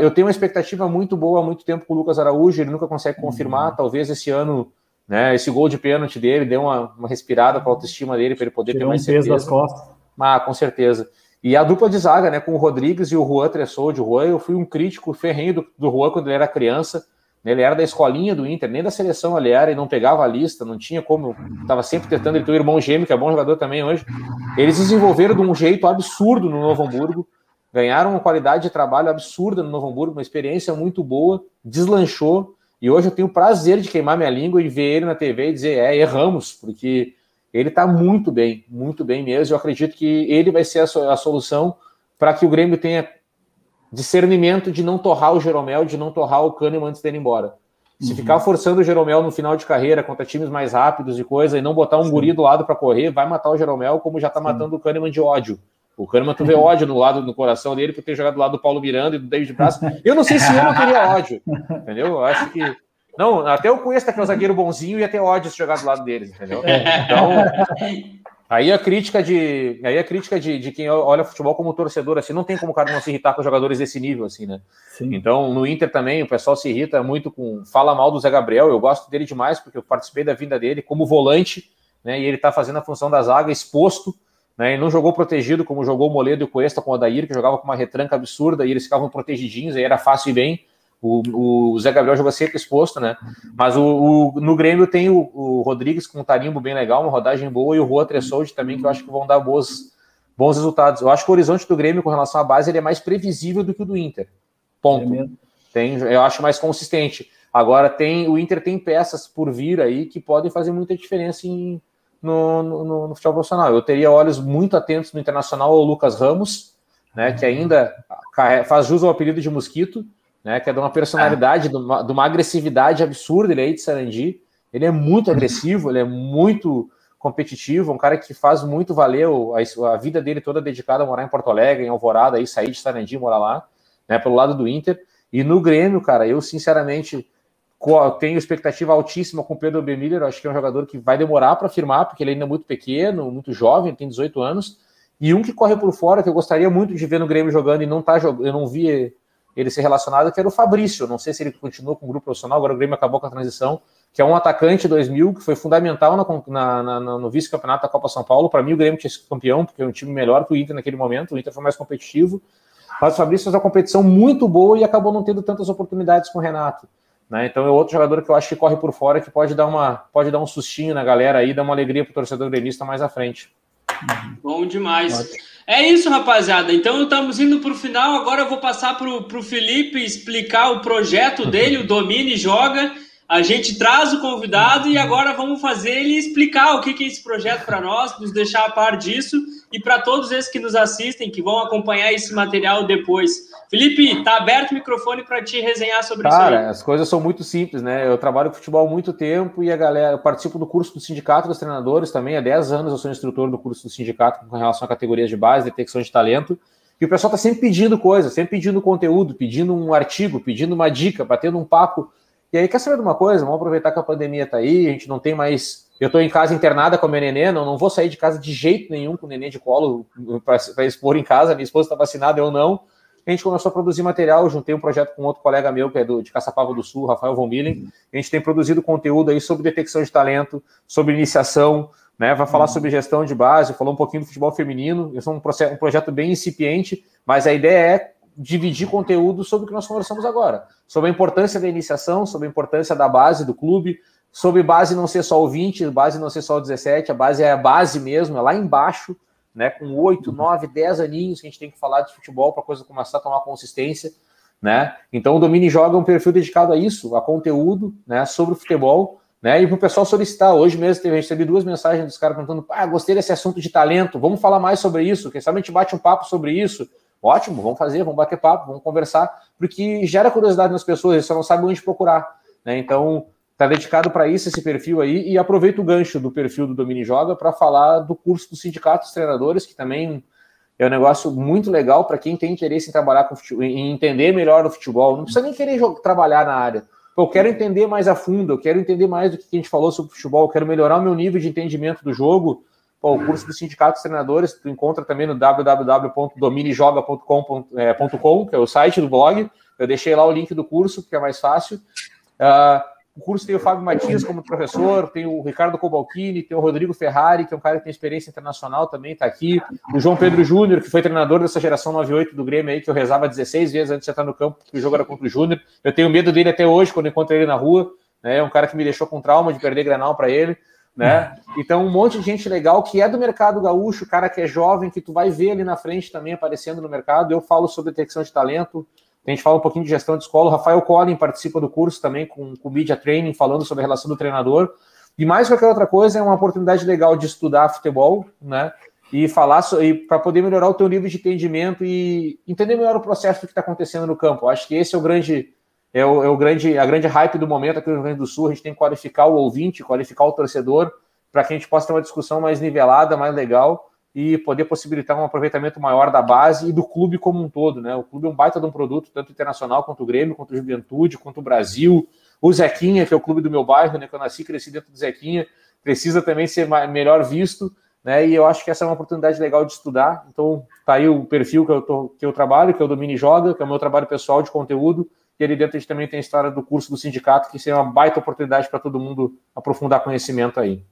Eu tenho uma expectativa muito boa há muito tempo com o Lucas Araújo, ele nunca consegue confirmar, uhum. talvez esse ano né? Esse gol de pênalti dele deu uma, uma respirada para a autoestima dele, para ele poder Tirou ter mais um certeza. peso das costas. Ah, com certeza. E a dupla de zaga, né, com o Rodrigues e o Juan Tressou, o Juan, eu fui um crítico ferrenho do, do Juan quando ele era criança. Né, ele era da escolinha do Inter, nem da seleção ele era, e não pegava a lista, não tinha como. Estava sempre tentando. Ele tem um irmão gêmeo, que é bom jogador também hoje. Eles desenvolveram de um jeito absurdo no Novo Hamburgo, ganharam uma qualidade de trabalho absurda no Novo Hamburgo, uma experiência muito boa, deslanchou. E hoje eu tenho o prazer de queimar minha língua e ver ele na TV e dizer, é, erramos, porque ele está muito bem, muito bem mesmo. Eu acredito que ele vai ser a, solução para que o Grêmio tenha discernimento de não torrar o Jeromel, de não torrar o Kahneman antes dele ir embora. Se uhum. ficar forçando o Jeromel no final de carreira contra times mais rápidos e coisa, e não botar um Sim. guri do lado para correr, vai matar o Jeromel, como já está matando o Kahneman de ódio. O Kahneman, tu vê ódio no lado no coração dele por ter jogado do lado do Paulo Miranda e do David Braz. Eu não sei se eu não teria ódio, entendeu? Eu acho que. Não, até eu conheço aquele zagueiro bonzinho e ia ter ódio se jogar do lado deles, entendeu? Então, aí a crítica de. Aí a crítica de, de quem olha futebol como torcedor, assim, não tem como o cara não se irritar com jogadores desse nível, assim, né? Sim. Então, no Inter também, o pessoal se irrita muito com. Fala mal do Zé Gabriel, eu gosto dele demais, porque eu participei da vinda dele como volante, né? E ele tá fazendo a função da zaga exposto né, e não jogou protegido como jogou o Moledo e o Cuesta com o Adair, que jogava com uma retranca absurda e eles ficavam protegidinhos, aí era fácil e bem. O, o Zé Gabriel jogou sempre exposto, né? Mas o, o no Grêmio tem o, o, Rodrigues com um tarimbo bem legal, uma rodagem boa, e o Juan Tressolde também, que eu acho que vão dar boas, bons resultados. Eu acho que o horizonte do Grêmio com relação à base ele é mais previsível do que o do Inter. Ponto. É tem, eu acho mais consistente. Agora tem o Inter tem peças por vir aí que podem fazer muita diferença em, no, no, no, futebol profissional. Eu teria olhos muito atentos no Internacional ao Lucas Ramos, né, que ainda faz jus ao apelido de Mosquito, né, que é de uma personalidade, de uma, de uma agressividade absurda, ele é aí de Sarandi, ele é muito agressivo, ele é muito competitivo, um cara que faz muito valer a, a, vida dele toda dedicada a morar em Porto Alegre, em Alvorada, aí sair de Sarandi e morar lá, né, pelo lado do Inter. E no Grêmio, cara, eu sinceramente tenho expectativa altíssima com o Pedro B. Miller, acho que é um jogador que vai demorar para firmar, porque ele ainda é muito pequeno, muito jovem, tem 18 anos, e um que corre por fora, que eu gostaria muito de ver no Grêmio jogando e não tá jogando, eu não vi ele ser relacionado, que era o Fabrício, não sei se ele continuou com o grupo profissional, agora o Grêmio acabou com a transição, que é um atacante 2000, que foi fundamental na, na, na, no vice-campeonato da Copa São Paulo, para mim o Grêmio tinha sido campeão, porque é um time melhor que o Inter naquele momento, o Inter foi mais competitivo, mas o Fabrício fez uma competição muito boa e acabou não tendo tantas oportunidades com o Renato. Né? Então é outro jogador que eu acho que corre por fora, que pode dar, uma, pode dar um sustinho na galera aí, dar uma alegria para o torcedor gremista mais à frente. Bom demais. É isso, rapaziada. Então estamos indo para o final. Agora eu vou passar para o Felipe explicar o projeto dele, o Domine Joga. a gente traz o convidado e agora vamos fazer ele explicar o que é esse projeto para nós, nos deixar a par disso e para todos esses que nos assistem, que vão acompanhar esse material depois. Felipe, tá aberto o microfone para te resenhar sobre Cara, isso. Cara, as coisas são muito simples, né? Eu trabalho com futebol há muito tempo e a galera, eu participo do curso do Sindicato dos Treinadores também, há 10 anos eu sou instrutor do curso do sindicato com relação a categorias de base, detecção de talento. E o pessoal está sempre pedindo coisa, sempre pedindo conteúdo, pedindo um artigo, pedindo uma dica, batendo um papo e aí, quer saber de uma coisa? Vamos aproveitar que a pandemia está aí, a gente não tem mais. Eu estou em casa internada com a minha nenê, não, não vou sair de casa de jeito nenhum com o nenê de colo para expor em casa. Minha esposa está vacinada, eu não. A gente começou a produzir material, juntei um projeto com outro colega meu, que é do, de Caçapava do Sul, Rafael Von Millen. A gente tem produzido conteúdo aí sobre detecção de talento, sobre iniciação, né? Vai falar uhum. sobre gestão de base, falou um pouquinho do futebol feminino. Isso é um, processo, um projeto bem incipiente, mas a ideia é dividir conteúdo sobre o que nós conversamos agora, sobre a importância da iniciação, sobre a importância da base do clube, sobre base não ser só o 20, base não ser só o 17, a base é a base mesmo, é lá embaixo, né, com 8, 9, 10 aninhos que a gente tem que falar de futebol para a coisa começar a tomar consistência, né? Então o Domini Joga um perfil dedicado a isso, a conteúdo, né, sobre o futebol, né? E para o pessoal solicitar. Hoje mesmo teve, recebi duas mensagens dos caras perguntando: ah, gostei desse assunto de talento, vamos falar mais sobre isso. Quem sabe a gente bate um papo sobre isso. Ótimo, vamos fazer, vamos bater papo, vamos conversar, porque gera curiosidade nas pessoas, eles só não sabem onde procurar. Né? Então, está dedicado para isso esse perfil aí, e aproveito o gancho do perfil do Domini Joga para falar do curso do Sindicato dos Treinadores, que também é um negócio muito legal para quem tem interesse em trabalhar com futebol, em entender melhor o futebol. Não precisa nem querer trabalhar na área. Eu quero entender mais a fundo, eu quero entender mais do que a gente falou sobre futebol, eu quero melhorar o meu nível de entendimento do jogo Pô, o curso do Sindicato dos Treinadores tu encontra também no www.dominijoga.com, é, que é o site do blog. Eu deixei lá o link do curso, que é mais fácil. Uh, o curso tem o Fábio Matias como professor, tem o Ricardo Cobalcini, tem o Rodrigo Ferrari, que é um cara que tem experiência internacional também, está aqui. O João Pedro Júnior, que foi treinador dessa geração 98 do Grêmio aí, que eu rezava 16 vezes antes de entrar no campo, porque o jogo era contra o Júnior. Eu tenho medo dele até hoje, quando encontro ele na rua. Né? É um cara que me deixou com trauma de perder Granal para ele né? Então, um monte de gente legal que é do mercado gaúcho, cara que é jovem, que tu vai ver ali na frente também aparecendo no mercado. Eu falo sobre detecção de talento, a gente fala um pouquinho de gestão de escola. O Rafael Collin participa do curso também com o Media Training, falando sobre a relação do treinador. E mais qualquer outra coisa, é uma oportunidade legal de estudar futebol, né? E falar para poder melhorar o teu nível de entendimento e entender melhor o processo que está acontecendo no campo. Acho que esse é o grande é o, é o grande, a grande hype do momento aqui no Rio Grande do Sul. A gente tem que qualificar o ouvinte, qualificar o torcedor, para que a gente possa ter uma discussão mais nivelada, mais legal e poder possibilitar um aproveitamento maior da base e do clube como um todo. Né? O clube é um baita de um produto, tanto internacional quanto o Grêmio, quanto o Juventude, quanto o Brasil. O Zequinha, que é o clube do meu bairro, né, que eu nasci e cresci dentro do Zequinha, precisa também ser melhor visto. Né, e eu acho que essa é uma oportunidade legal de estudar. Então, tá aí o perfil que eu, tô, que eu trabalho, que é o do Mini Joga, que é o meu trabalho pessoal de conteúdo, e ali dentro a gente também tem a história do curso do sindicato, que seria uma baita oportunidade para todo mundo aprofundar conhecimento aí.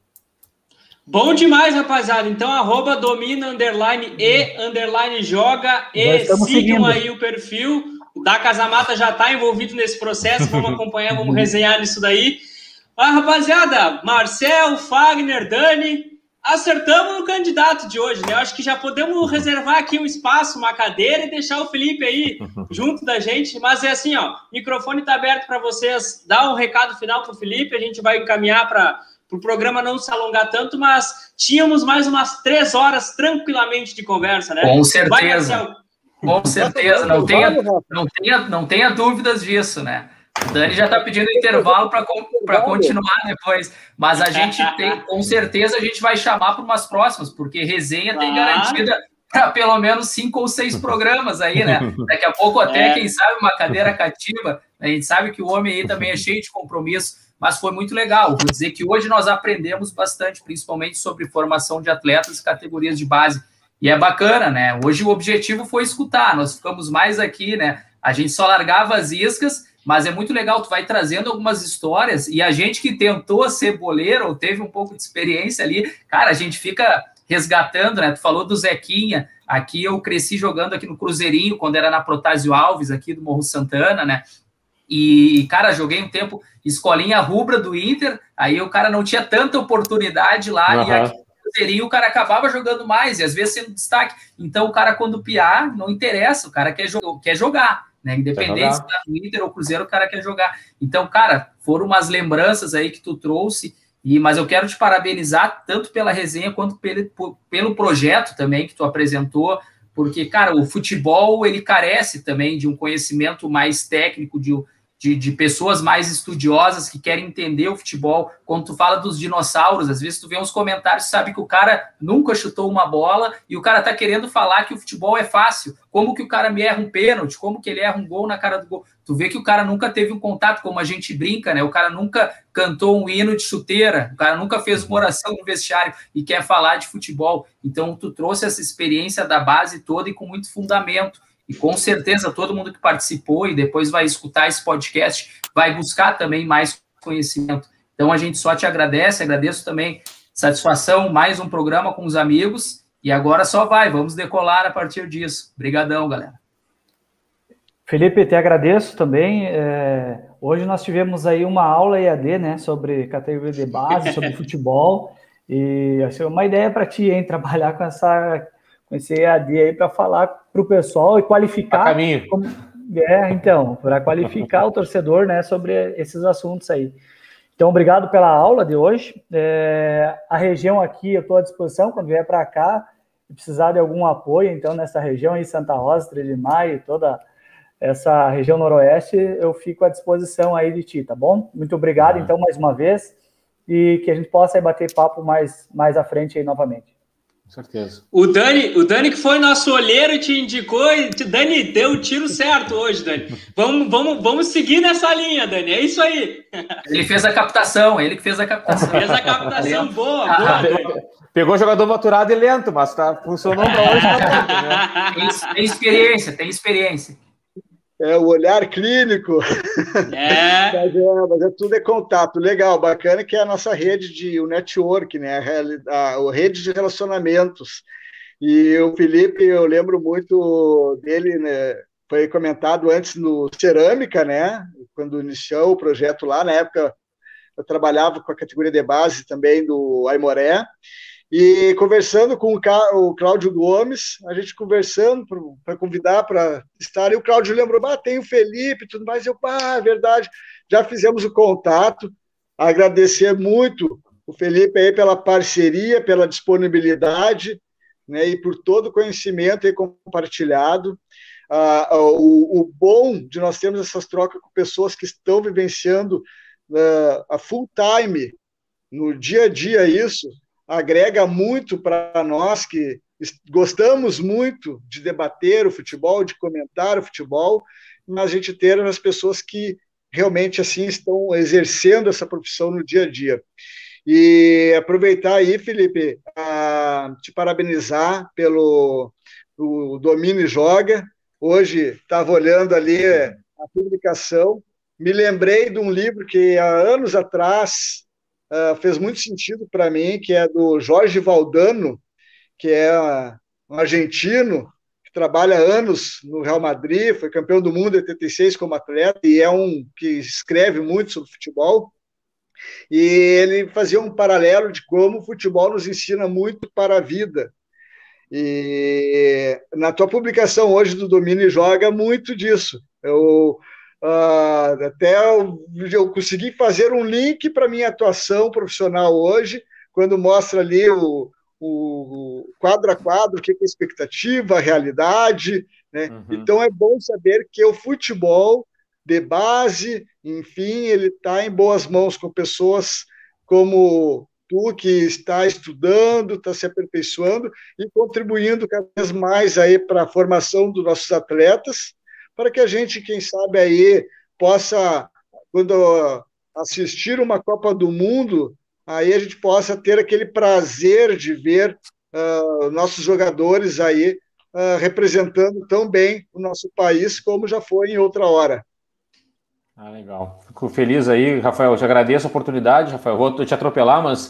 Bom demais, rapaziada. Então, arroba domina, underline e, underline joga e sigam seguindo. aí o perfil. O da Casamata já está envolvido nesse processo. Vamos acompanhar, vamos resenhar nisso daí. Ah, rapaziada, Marcel, Fagner, Dani, acertamos no candidato de hoje, né? Eu acho que já podemos reservar aqui um espaço, uma cadeira e deixar o Felipe aí junto da gente. Mas é assim, ó, o microfone está aberto para vocês. Dá um recado final para o Felipe, a gente vai encaminhar para o pro programa não se alongar tanto, mas tínhamos mais umas três horas tranquilamente de conversa, né? Com certeza. Vai, Com certeza, não tenha, não, tenha, não tenha dúvidas disso, né? O Dani já está pedindo intervalo para continuar depois. Mas a gente tem, com certeza, a gente vai chamar para umas próximas, porque resenha tem garantida para pelo menos cinco ou seis programas aí, né? Daqui a pouco, até, é. quem sabe, uma cadeira cativa. A gente sabe que o homem aí também é cheio de compromisso, mas foi muito legal. Vou dizer que hoje nós aprendemos bastante, principalmente sobre formação de atletas e categorias de base. E é bacana, né? Hoje o objetivo foi escutar, nós ficamos mais aqui, né? A gente só largava as iscas mas é muito legal, tu vai trazendo algumas histórias e a gente que tentou ser boleiro ou teve um pouco de experiência ali, cara, a gente fica resgatando, né? Tu falou do Zequinha, aqui eu cresci jogando aqui no Cruzeirinho, quando era na Protásio Alves, aqui do Morro Santana, né? E, cara, joguei um tempo escolinha rubra do Inter, aí o cara não tinha tanta oportunidade lá, uhum. e aqui no Cruzeirinho o cara acabava jogando mais, e às vezes sendo destaque. Então, o cara, quando piar, não interessa, o cara quer, quer jogar. né? Independente se tá no Inter ou Cruzeiro, o cara quer jogar. Então, cara, foram umas lembranças aí que tu trouxe, e mas eu quero te parabenizar tanto pela resenha quanto pelo, pelo projeto também que tu apresentou, porque, cara, o futebol ele carece também de um conhecimento mais técnico, de, de, de, pessoas mais estudiosas que querem entender o futebol. Quando tu fala dos dinossauros, às vezes tu vê uns comentários, sabe que o cara nunca chutou uma bola e o cara tá querendo falar que o futebol é fácil. Como que o cara me erra um pênalti? Como que ele erra um gol na cara do gol? Tu vê que o cara nunca teve um contato, como a gente brinca, né? O cara nunca cantou um hino de chuteira, o cara nunca fez uma oração no vestiário e quer falar de futebol. Então tu trouxe essa experiência da base toda e com muito fundamento. E com certeza todo mundo que participou e depois vai escutar esse podcast vai buscar também mais conhecimento. Então a gente só te agradece, agradeço também satisfação, mais um programa com os amigos e agora só vai, vamos decolar a partir disso. Obrigadão, galera. Felipe, te agradeço também. É, hoje nós tivemos aí uma aula EAD, né, sobre categoria de base, sobre futebol, e achei uma ideia para ti, hein, trabalhar com essa esse EAD aí para falar para o pessoal e qualificar. caminho. Como, é, então, para qualificar o torcedor, né, sobre esses assuntos aí. Então, obrigado pela aula de hoje. É, a região aqui, eu estou à disposição quando vier para cá, precisar de algum apoio, então, nessa região aí, Santa Rosa, 3 de Maio, toda essa região noroeste, eu fico à disposição aí de ti, tá bom? Muito obrigado, então, mais uma vez, e que a gente possa aí bater papo mais, mais à frente aí novamente. Com certeza. O Dani, o Dani que foi nosso olheiro te indicou e Dani deu o tiro certo hoje, Dani. Vamos, vamos, vamos seguir nessa linha, Dani. É isso aí. Ele fez a captação, ele que fez a captação. Fez a captação boa, boa. Pegou jogador maturado e lento, mas tá funcionando hoje. Tá né? tem, tem experiência, tem experiência. É o olhar clínico. É. mas, é, mas é tudo é contato. Legal, bacana que é a nossa rede de o network, né? A, a, a rede de relacionamentos. E o Felipe, eu lembro muito dele, né? Foi comentado antes no Cerâmica, né? Quando iniciou o projeto lá, na época eu trabalhava com a categoria de base também do Aimoré. E conversando com o Cláudio Gomes, a gente conversando para convidar para estar, e o Cláudio lembrou, ah, tem o Felipe tudo mais, eu, ah, é verdade, já fizemos o contato, agradecer muito o Felipe aí pela parceria, pela disponibilidade, né, e por todo o conhecimento aí compartilhado. Ah, o, o, bom de nós termos essas trocas com pessoas que estão vivenciando uh, a full time, no dia a dia, isso, agrega muito para nós que gostamos muito de debater o futebol, de comentar o futebol, mas a gente ter as pessoas que realmente assim estão exercendo essa profissão no dia a dia. E aproveitar aí, Felipe, te parabenizar pelo o Domínio Joga. Hoje estava olhando ali a publicação, me lembrei de um livro que há anos atrás uh, fez muito sentido para mim, que é do Jorge Valdano, que é um argentino que trabalha anos no Real Madrid, foi campeão do mundo em 86 como atleta e é um que escreve muito sobre futebol. E ele fazia um paralelo de como o futebol nos ensina muito para a vida. E na tua publicação hoje do Domínio Joga muito disso. Eu Uh, até eu, eu, consegui fazer um link para minha atuação profissional hoje, quando mostra ali o, o quadro a quadro, o que é a expectativa, a realidade. Né? Uhum. Então é bom saber que o futebol de base, enfim, ele está em boas mãos com pessoas como tu que está estudando, está se aperfeiçoando e contribuindo cada vez mais aí para a formação dos nossos atletas para que a gente, quem sabe aí, possa, quando assistir uma Copa do Mundo, aí a gente possa ter aquele prazer de ver uh, nossos jogadores aí uh, representando tão bem o nosso país como já foi em outra hora. Ah, legal. Fico feliz aí, Rafael. Eu te agradeço a oportunidade, Rafael. Vou te atropelar, mas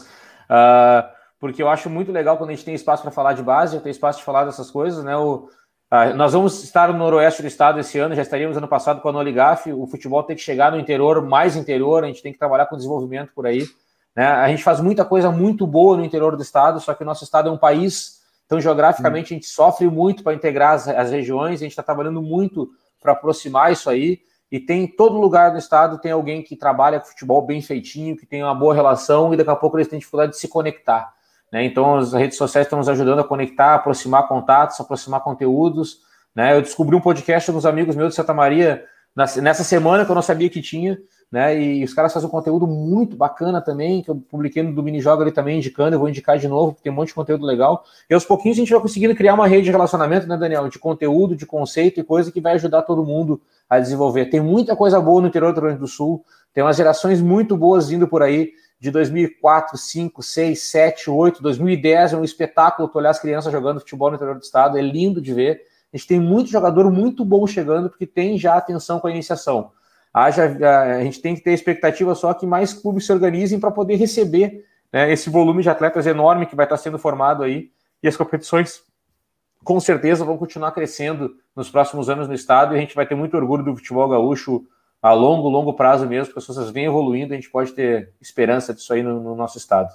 uh, porque eu acho muito legal quando a gente tem espaço para falar de base, tem espaço de falar dessas coisas, né? O, ah, nós vamos estar no noroeste do estado esse ano, já estaríamos ano passado com a Noligaf. O futebol tem que chegar no interior, mais interior, a gente tem que trabalhar com desenvolvimento por aí. Né? A gente faz muita coisa muito boa no interior do estado, só que o nosso estado é um país, então geograficamente hum. a gente sofre muito para integrar as, as, regiões, a gente está trabalhando muito para aproximar isso aí. E tem em todo lugar do estado tem alguém que trabalha com futebol bem feitinho, que tem uma boa relação e daqui a pouco eles têm dificuldade de se conectar. Né? Então as redes sociais estão nos ajudando a conectar, aproximar contatos, aproximar conteúdos. Né? Eu descobri um podcast dos amigos meus de Santa Maria nessa semana que eu não sabia que tinha, né? E os caras fazem um conteúdo muito bacana também, que eu publiquei no do Mini Joga ali também indicando, eu vou indicar de novo, porque tem um monte de conteúdo legal. E aos pouquinhos a gente vai conseguindo criar uma rede de relacionamento, né, Daniel? De conteúdo, de conceito e coisa que vai ajudar todo mundo a desenvolver. Tem muita coisa boa no interior do Rio Grande do Sul, tem umas gerações muito boas vindo por aí, de 2004, 5, 6, 7, 8, 2010, é um espetáculo tu olhar as crianças jogando futebol no interior do estado, é lindo de ver. A gente tem muito jogador muito bom chegando, porque tem já atenção com a iniciação. A gente tem que ter expectativa só que mais clubes se organizem para poder receber né, esse volume de atletas enorme que vai estar sendo formado aí, e as competições com certeza vão continuar crescendo nos próximos anos no estado, e a gente vai ter muito orgulho do futebol gaúcho a longo, longo prazo mesmo, porque as coisas vêm evoluindo, a gente pode ter esperança disso aí no, no nosso estado.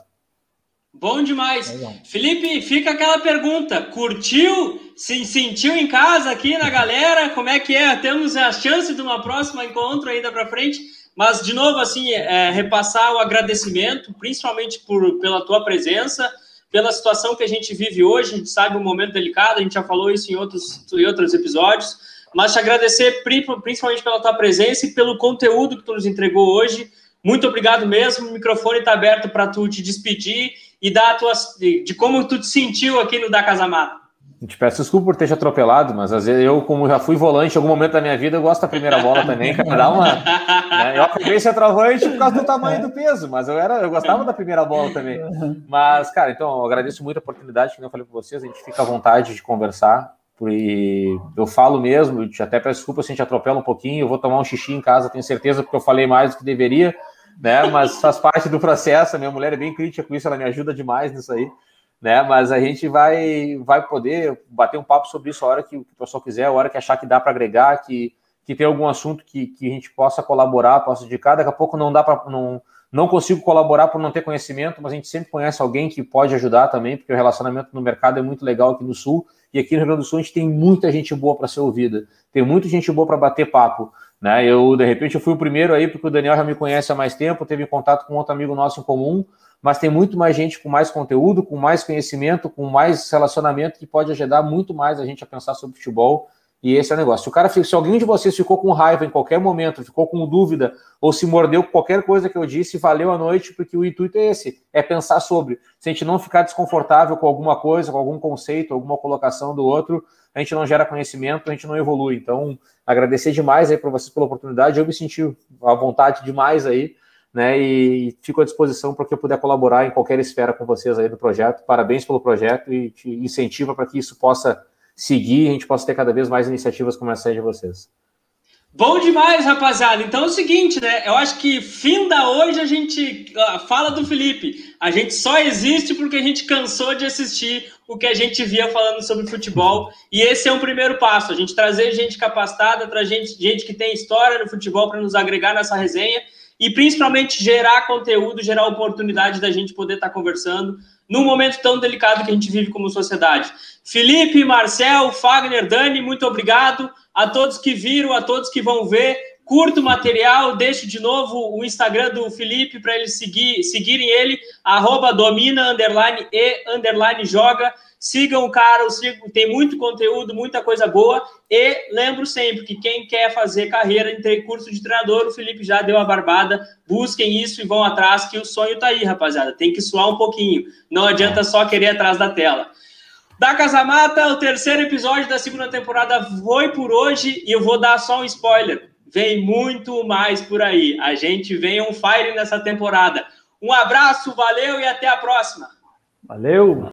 Bom demais. Legal. Felipe, fica aquela pergunta: curtiu? Se sentiu em casa aqui na galera? Como é que é? Temos a chance de uma próxima encontro ainda para frente. Mas, de novo, assim, é, repassar o agradecimento, principalmente por, pela tua presença, pela situação que a gente vive hoje. A gente sabe um momento delicado, a gente já falou isso em outros, em outros episódios. Mas te agradecer principalmente pela tua presença e pelo conteúdo que tu nos entregou hoje. Muito obrigado mesmo. O microfone está aberto para tu te despedir e dar a tua, de como tu te sentiu aqui no Da Casa Mata. Te peço desculpa por ter te atropelado, mas às vezes eu, como já fui volante em algum momento da minha vida, eu gosto da primeira bola também, cara. Dá uma. Né? Eu acabei centroavante por causa do tamanho do peso, mas eu, era, eu gostava da primeira bola também. Mas, cara, então, eu agradeço muito a oportunidade que eu falei para vocês, a gente fica à vontade de conversar. E eu falo mesmo, até peço desculpa se a gente atropela um pouquinho, eu vou tomar um xixi em casa, tenho certeza, porque eu falei mais do que deveria né? Mas faz parte do processo. A minha mulher é bem crítica com isso, ela me ajuda demais nisso aí, né? Mas a gente vai, vai poder bater um papo sobre isso a hora que o pessoal quiser, a hora que achar que dá para agregar, que, que tem algum assunto que, que a gente possa colaborar, possa indicar. Daqui a pouco não dá para não não consigo colaborar por não ter conhecimento, mas a gente sempre conhece alguém que pode ajudar também, porque o relacionamento no mercado é muito legal aqui no Sul. E aqui no Rio Grande do Sul a gente tem muita gente boa para ser ouvida, tem muita gente boa para bater papo. Né? Eu, de repente, eu fui o primeiro aí, porque o Daniel já me conhece há mais tempo, teve contato com outro amigo nosso em comum, mas tem muito mais gente com mais conteúdo, com mais conhecimento, com mais relacionamento que pode ajudar muito mais a gente a pensar sobre futebol. E esse é o negócio. Se o cara, se alguém de vocês ficou com raiva em qualquer momento, ficou com dúvida ou se mordeu com qualquer coisa que eu disse, valeu a noite, porque o intuito é esse, é pensar sobre. Se a gente não ficar desconfortável com alguma coisa, com algum conceito, alguma colocação do outro, a gente não gera conhecimento, a gente não evolui. Então, agradecer demais aí para vocês pela oportunidade. Eu me senti à vontade demais aí, né? E fico à disposição para que eu puder colaborar em qualquer esfera com vocês aí do projeto. Parabéns pelo projeto e te incentiva para que isso possa seguir a gente possa ter cada vez mais iniciativas como essa aí de vocês. Bom demais, rapaziada. Então é o seguinte, né? Eu acho que fim da hoje a gente fala do Felipe. A gente só existe porque a gente cansou de assistir o que a gente via falando sobre futebol. E esse é um primeiro passo. A gente trazer gente capacitada, trazer gente, gente que tem história no futebol para nos agregar nessa resenha e principalmente gerar conteúdo, gerar oportunidade da gente poder estar tá conversando num momento tão delicado que a gente vive como sociedade. Felipe, Marcel, Fagner, Dani, muito obrigado a todos que viram, a todos que vão ver. Curto o material, deixo de novo o Instagram do Felipe para eles seguir, seguirem ele, arroba domina, underline e underline joga. Sigam o cara, tem muito conteúdo, muita coisa boa. E lembro sempre que quem quer fazer carreira em curso de treinador, o Felipe já deu a barbada. Busquem isso e vão atrás, que o sonho tá aí, rapaziada. Tem que suar um pouquinho. Não adianta só querer atrás da tela. Da Casa Mata, o terceiro episódio da segunda temporada foi por hoje e eu vou dar só um spoiler. Vem muito mais por aí. A gente vem on fire nessa temporada. Um abraço, valeu e até a próxima. Valeu!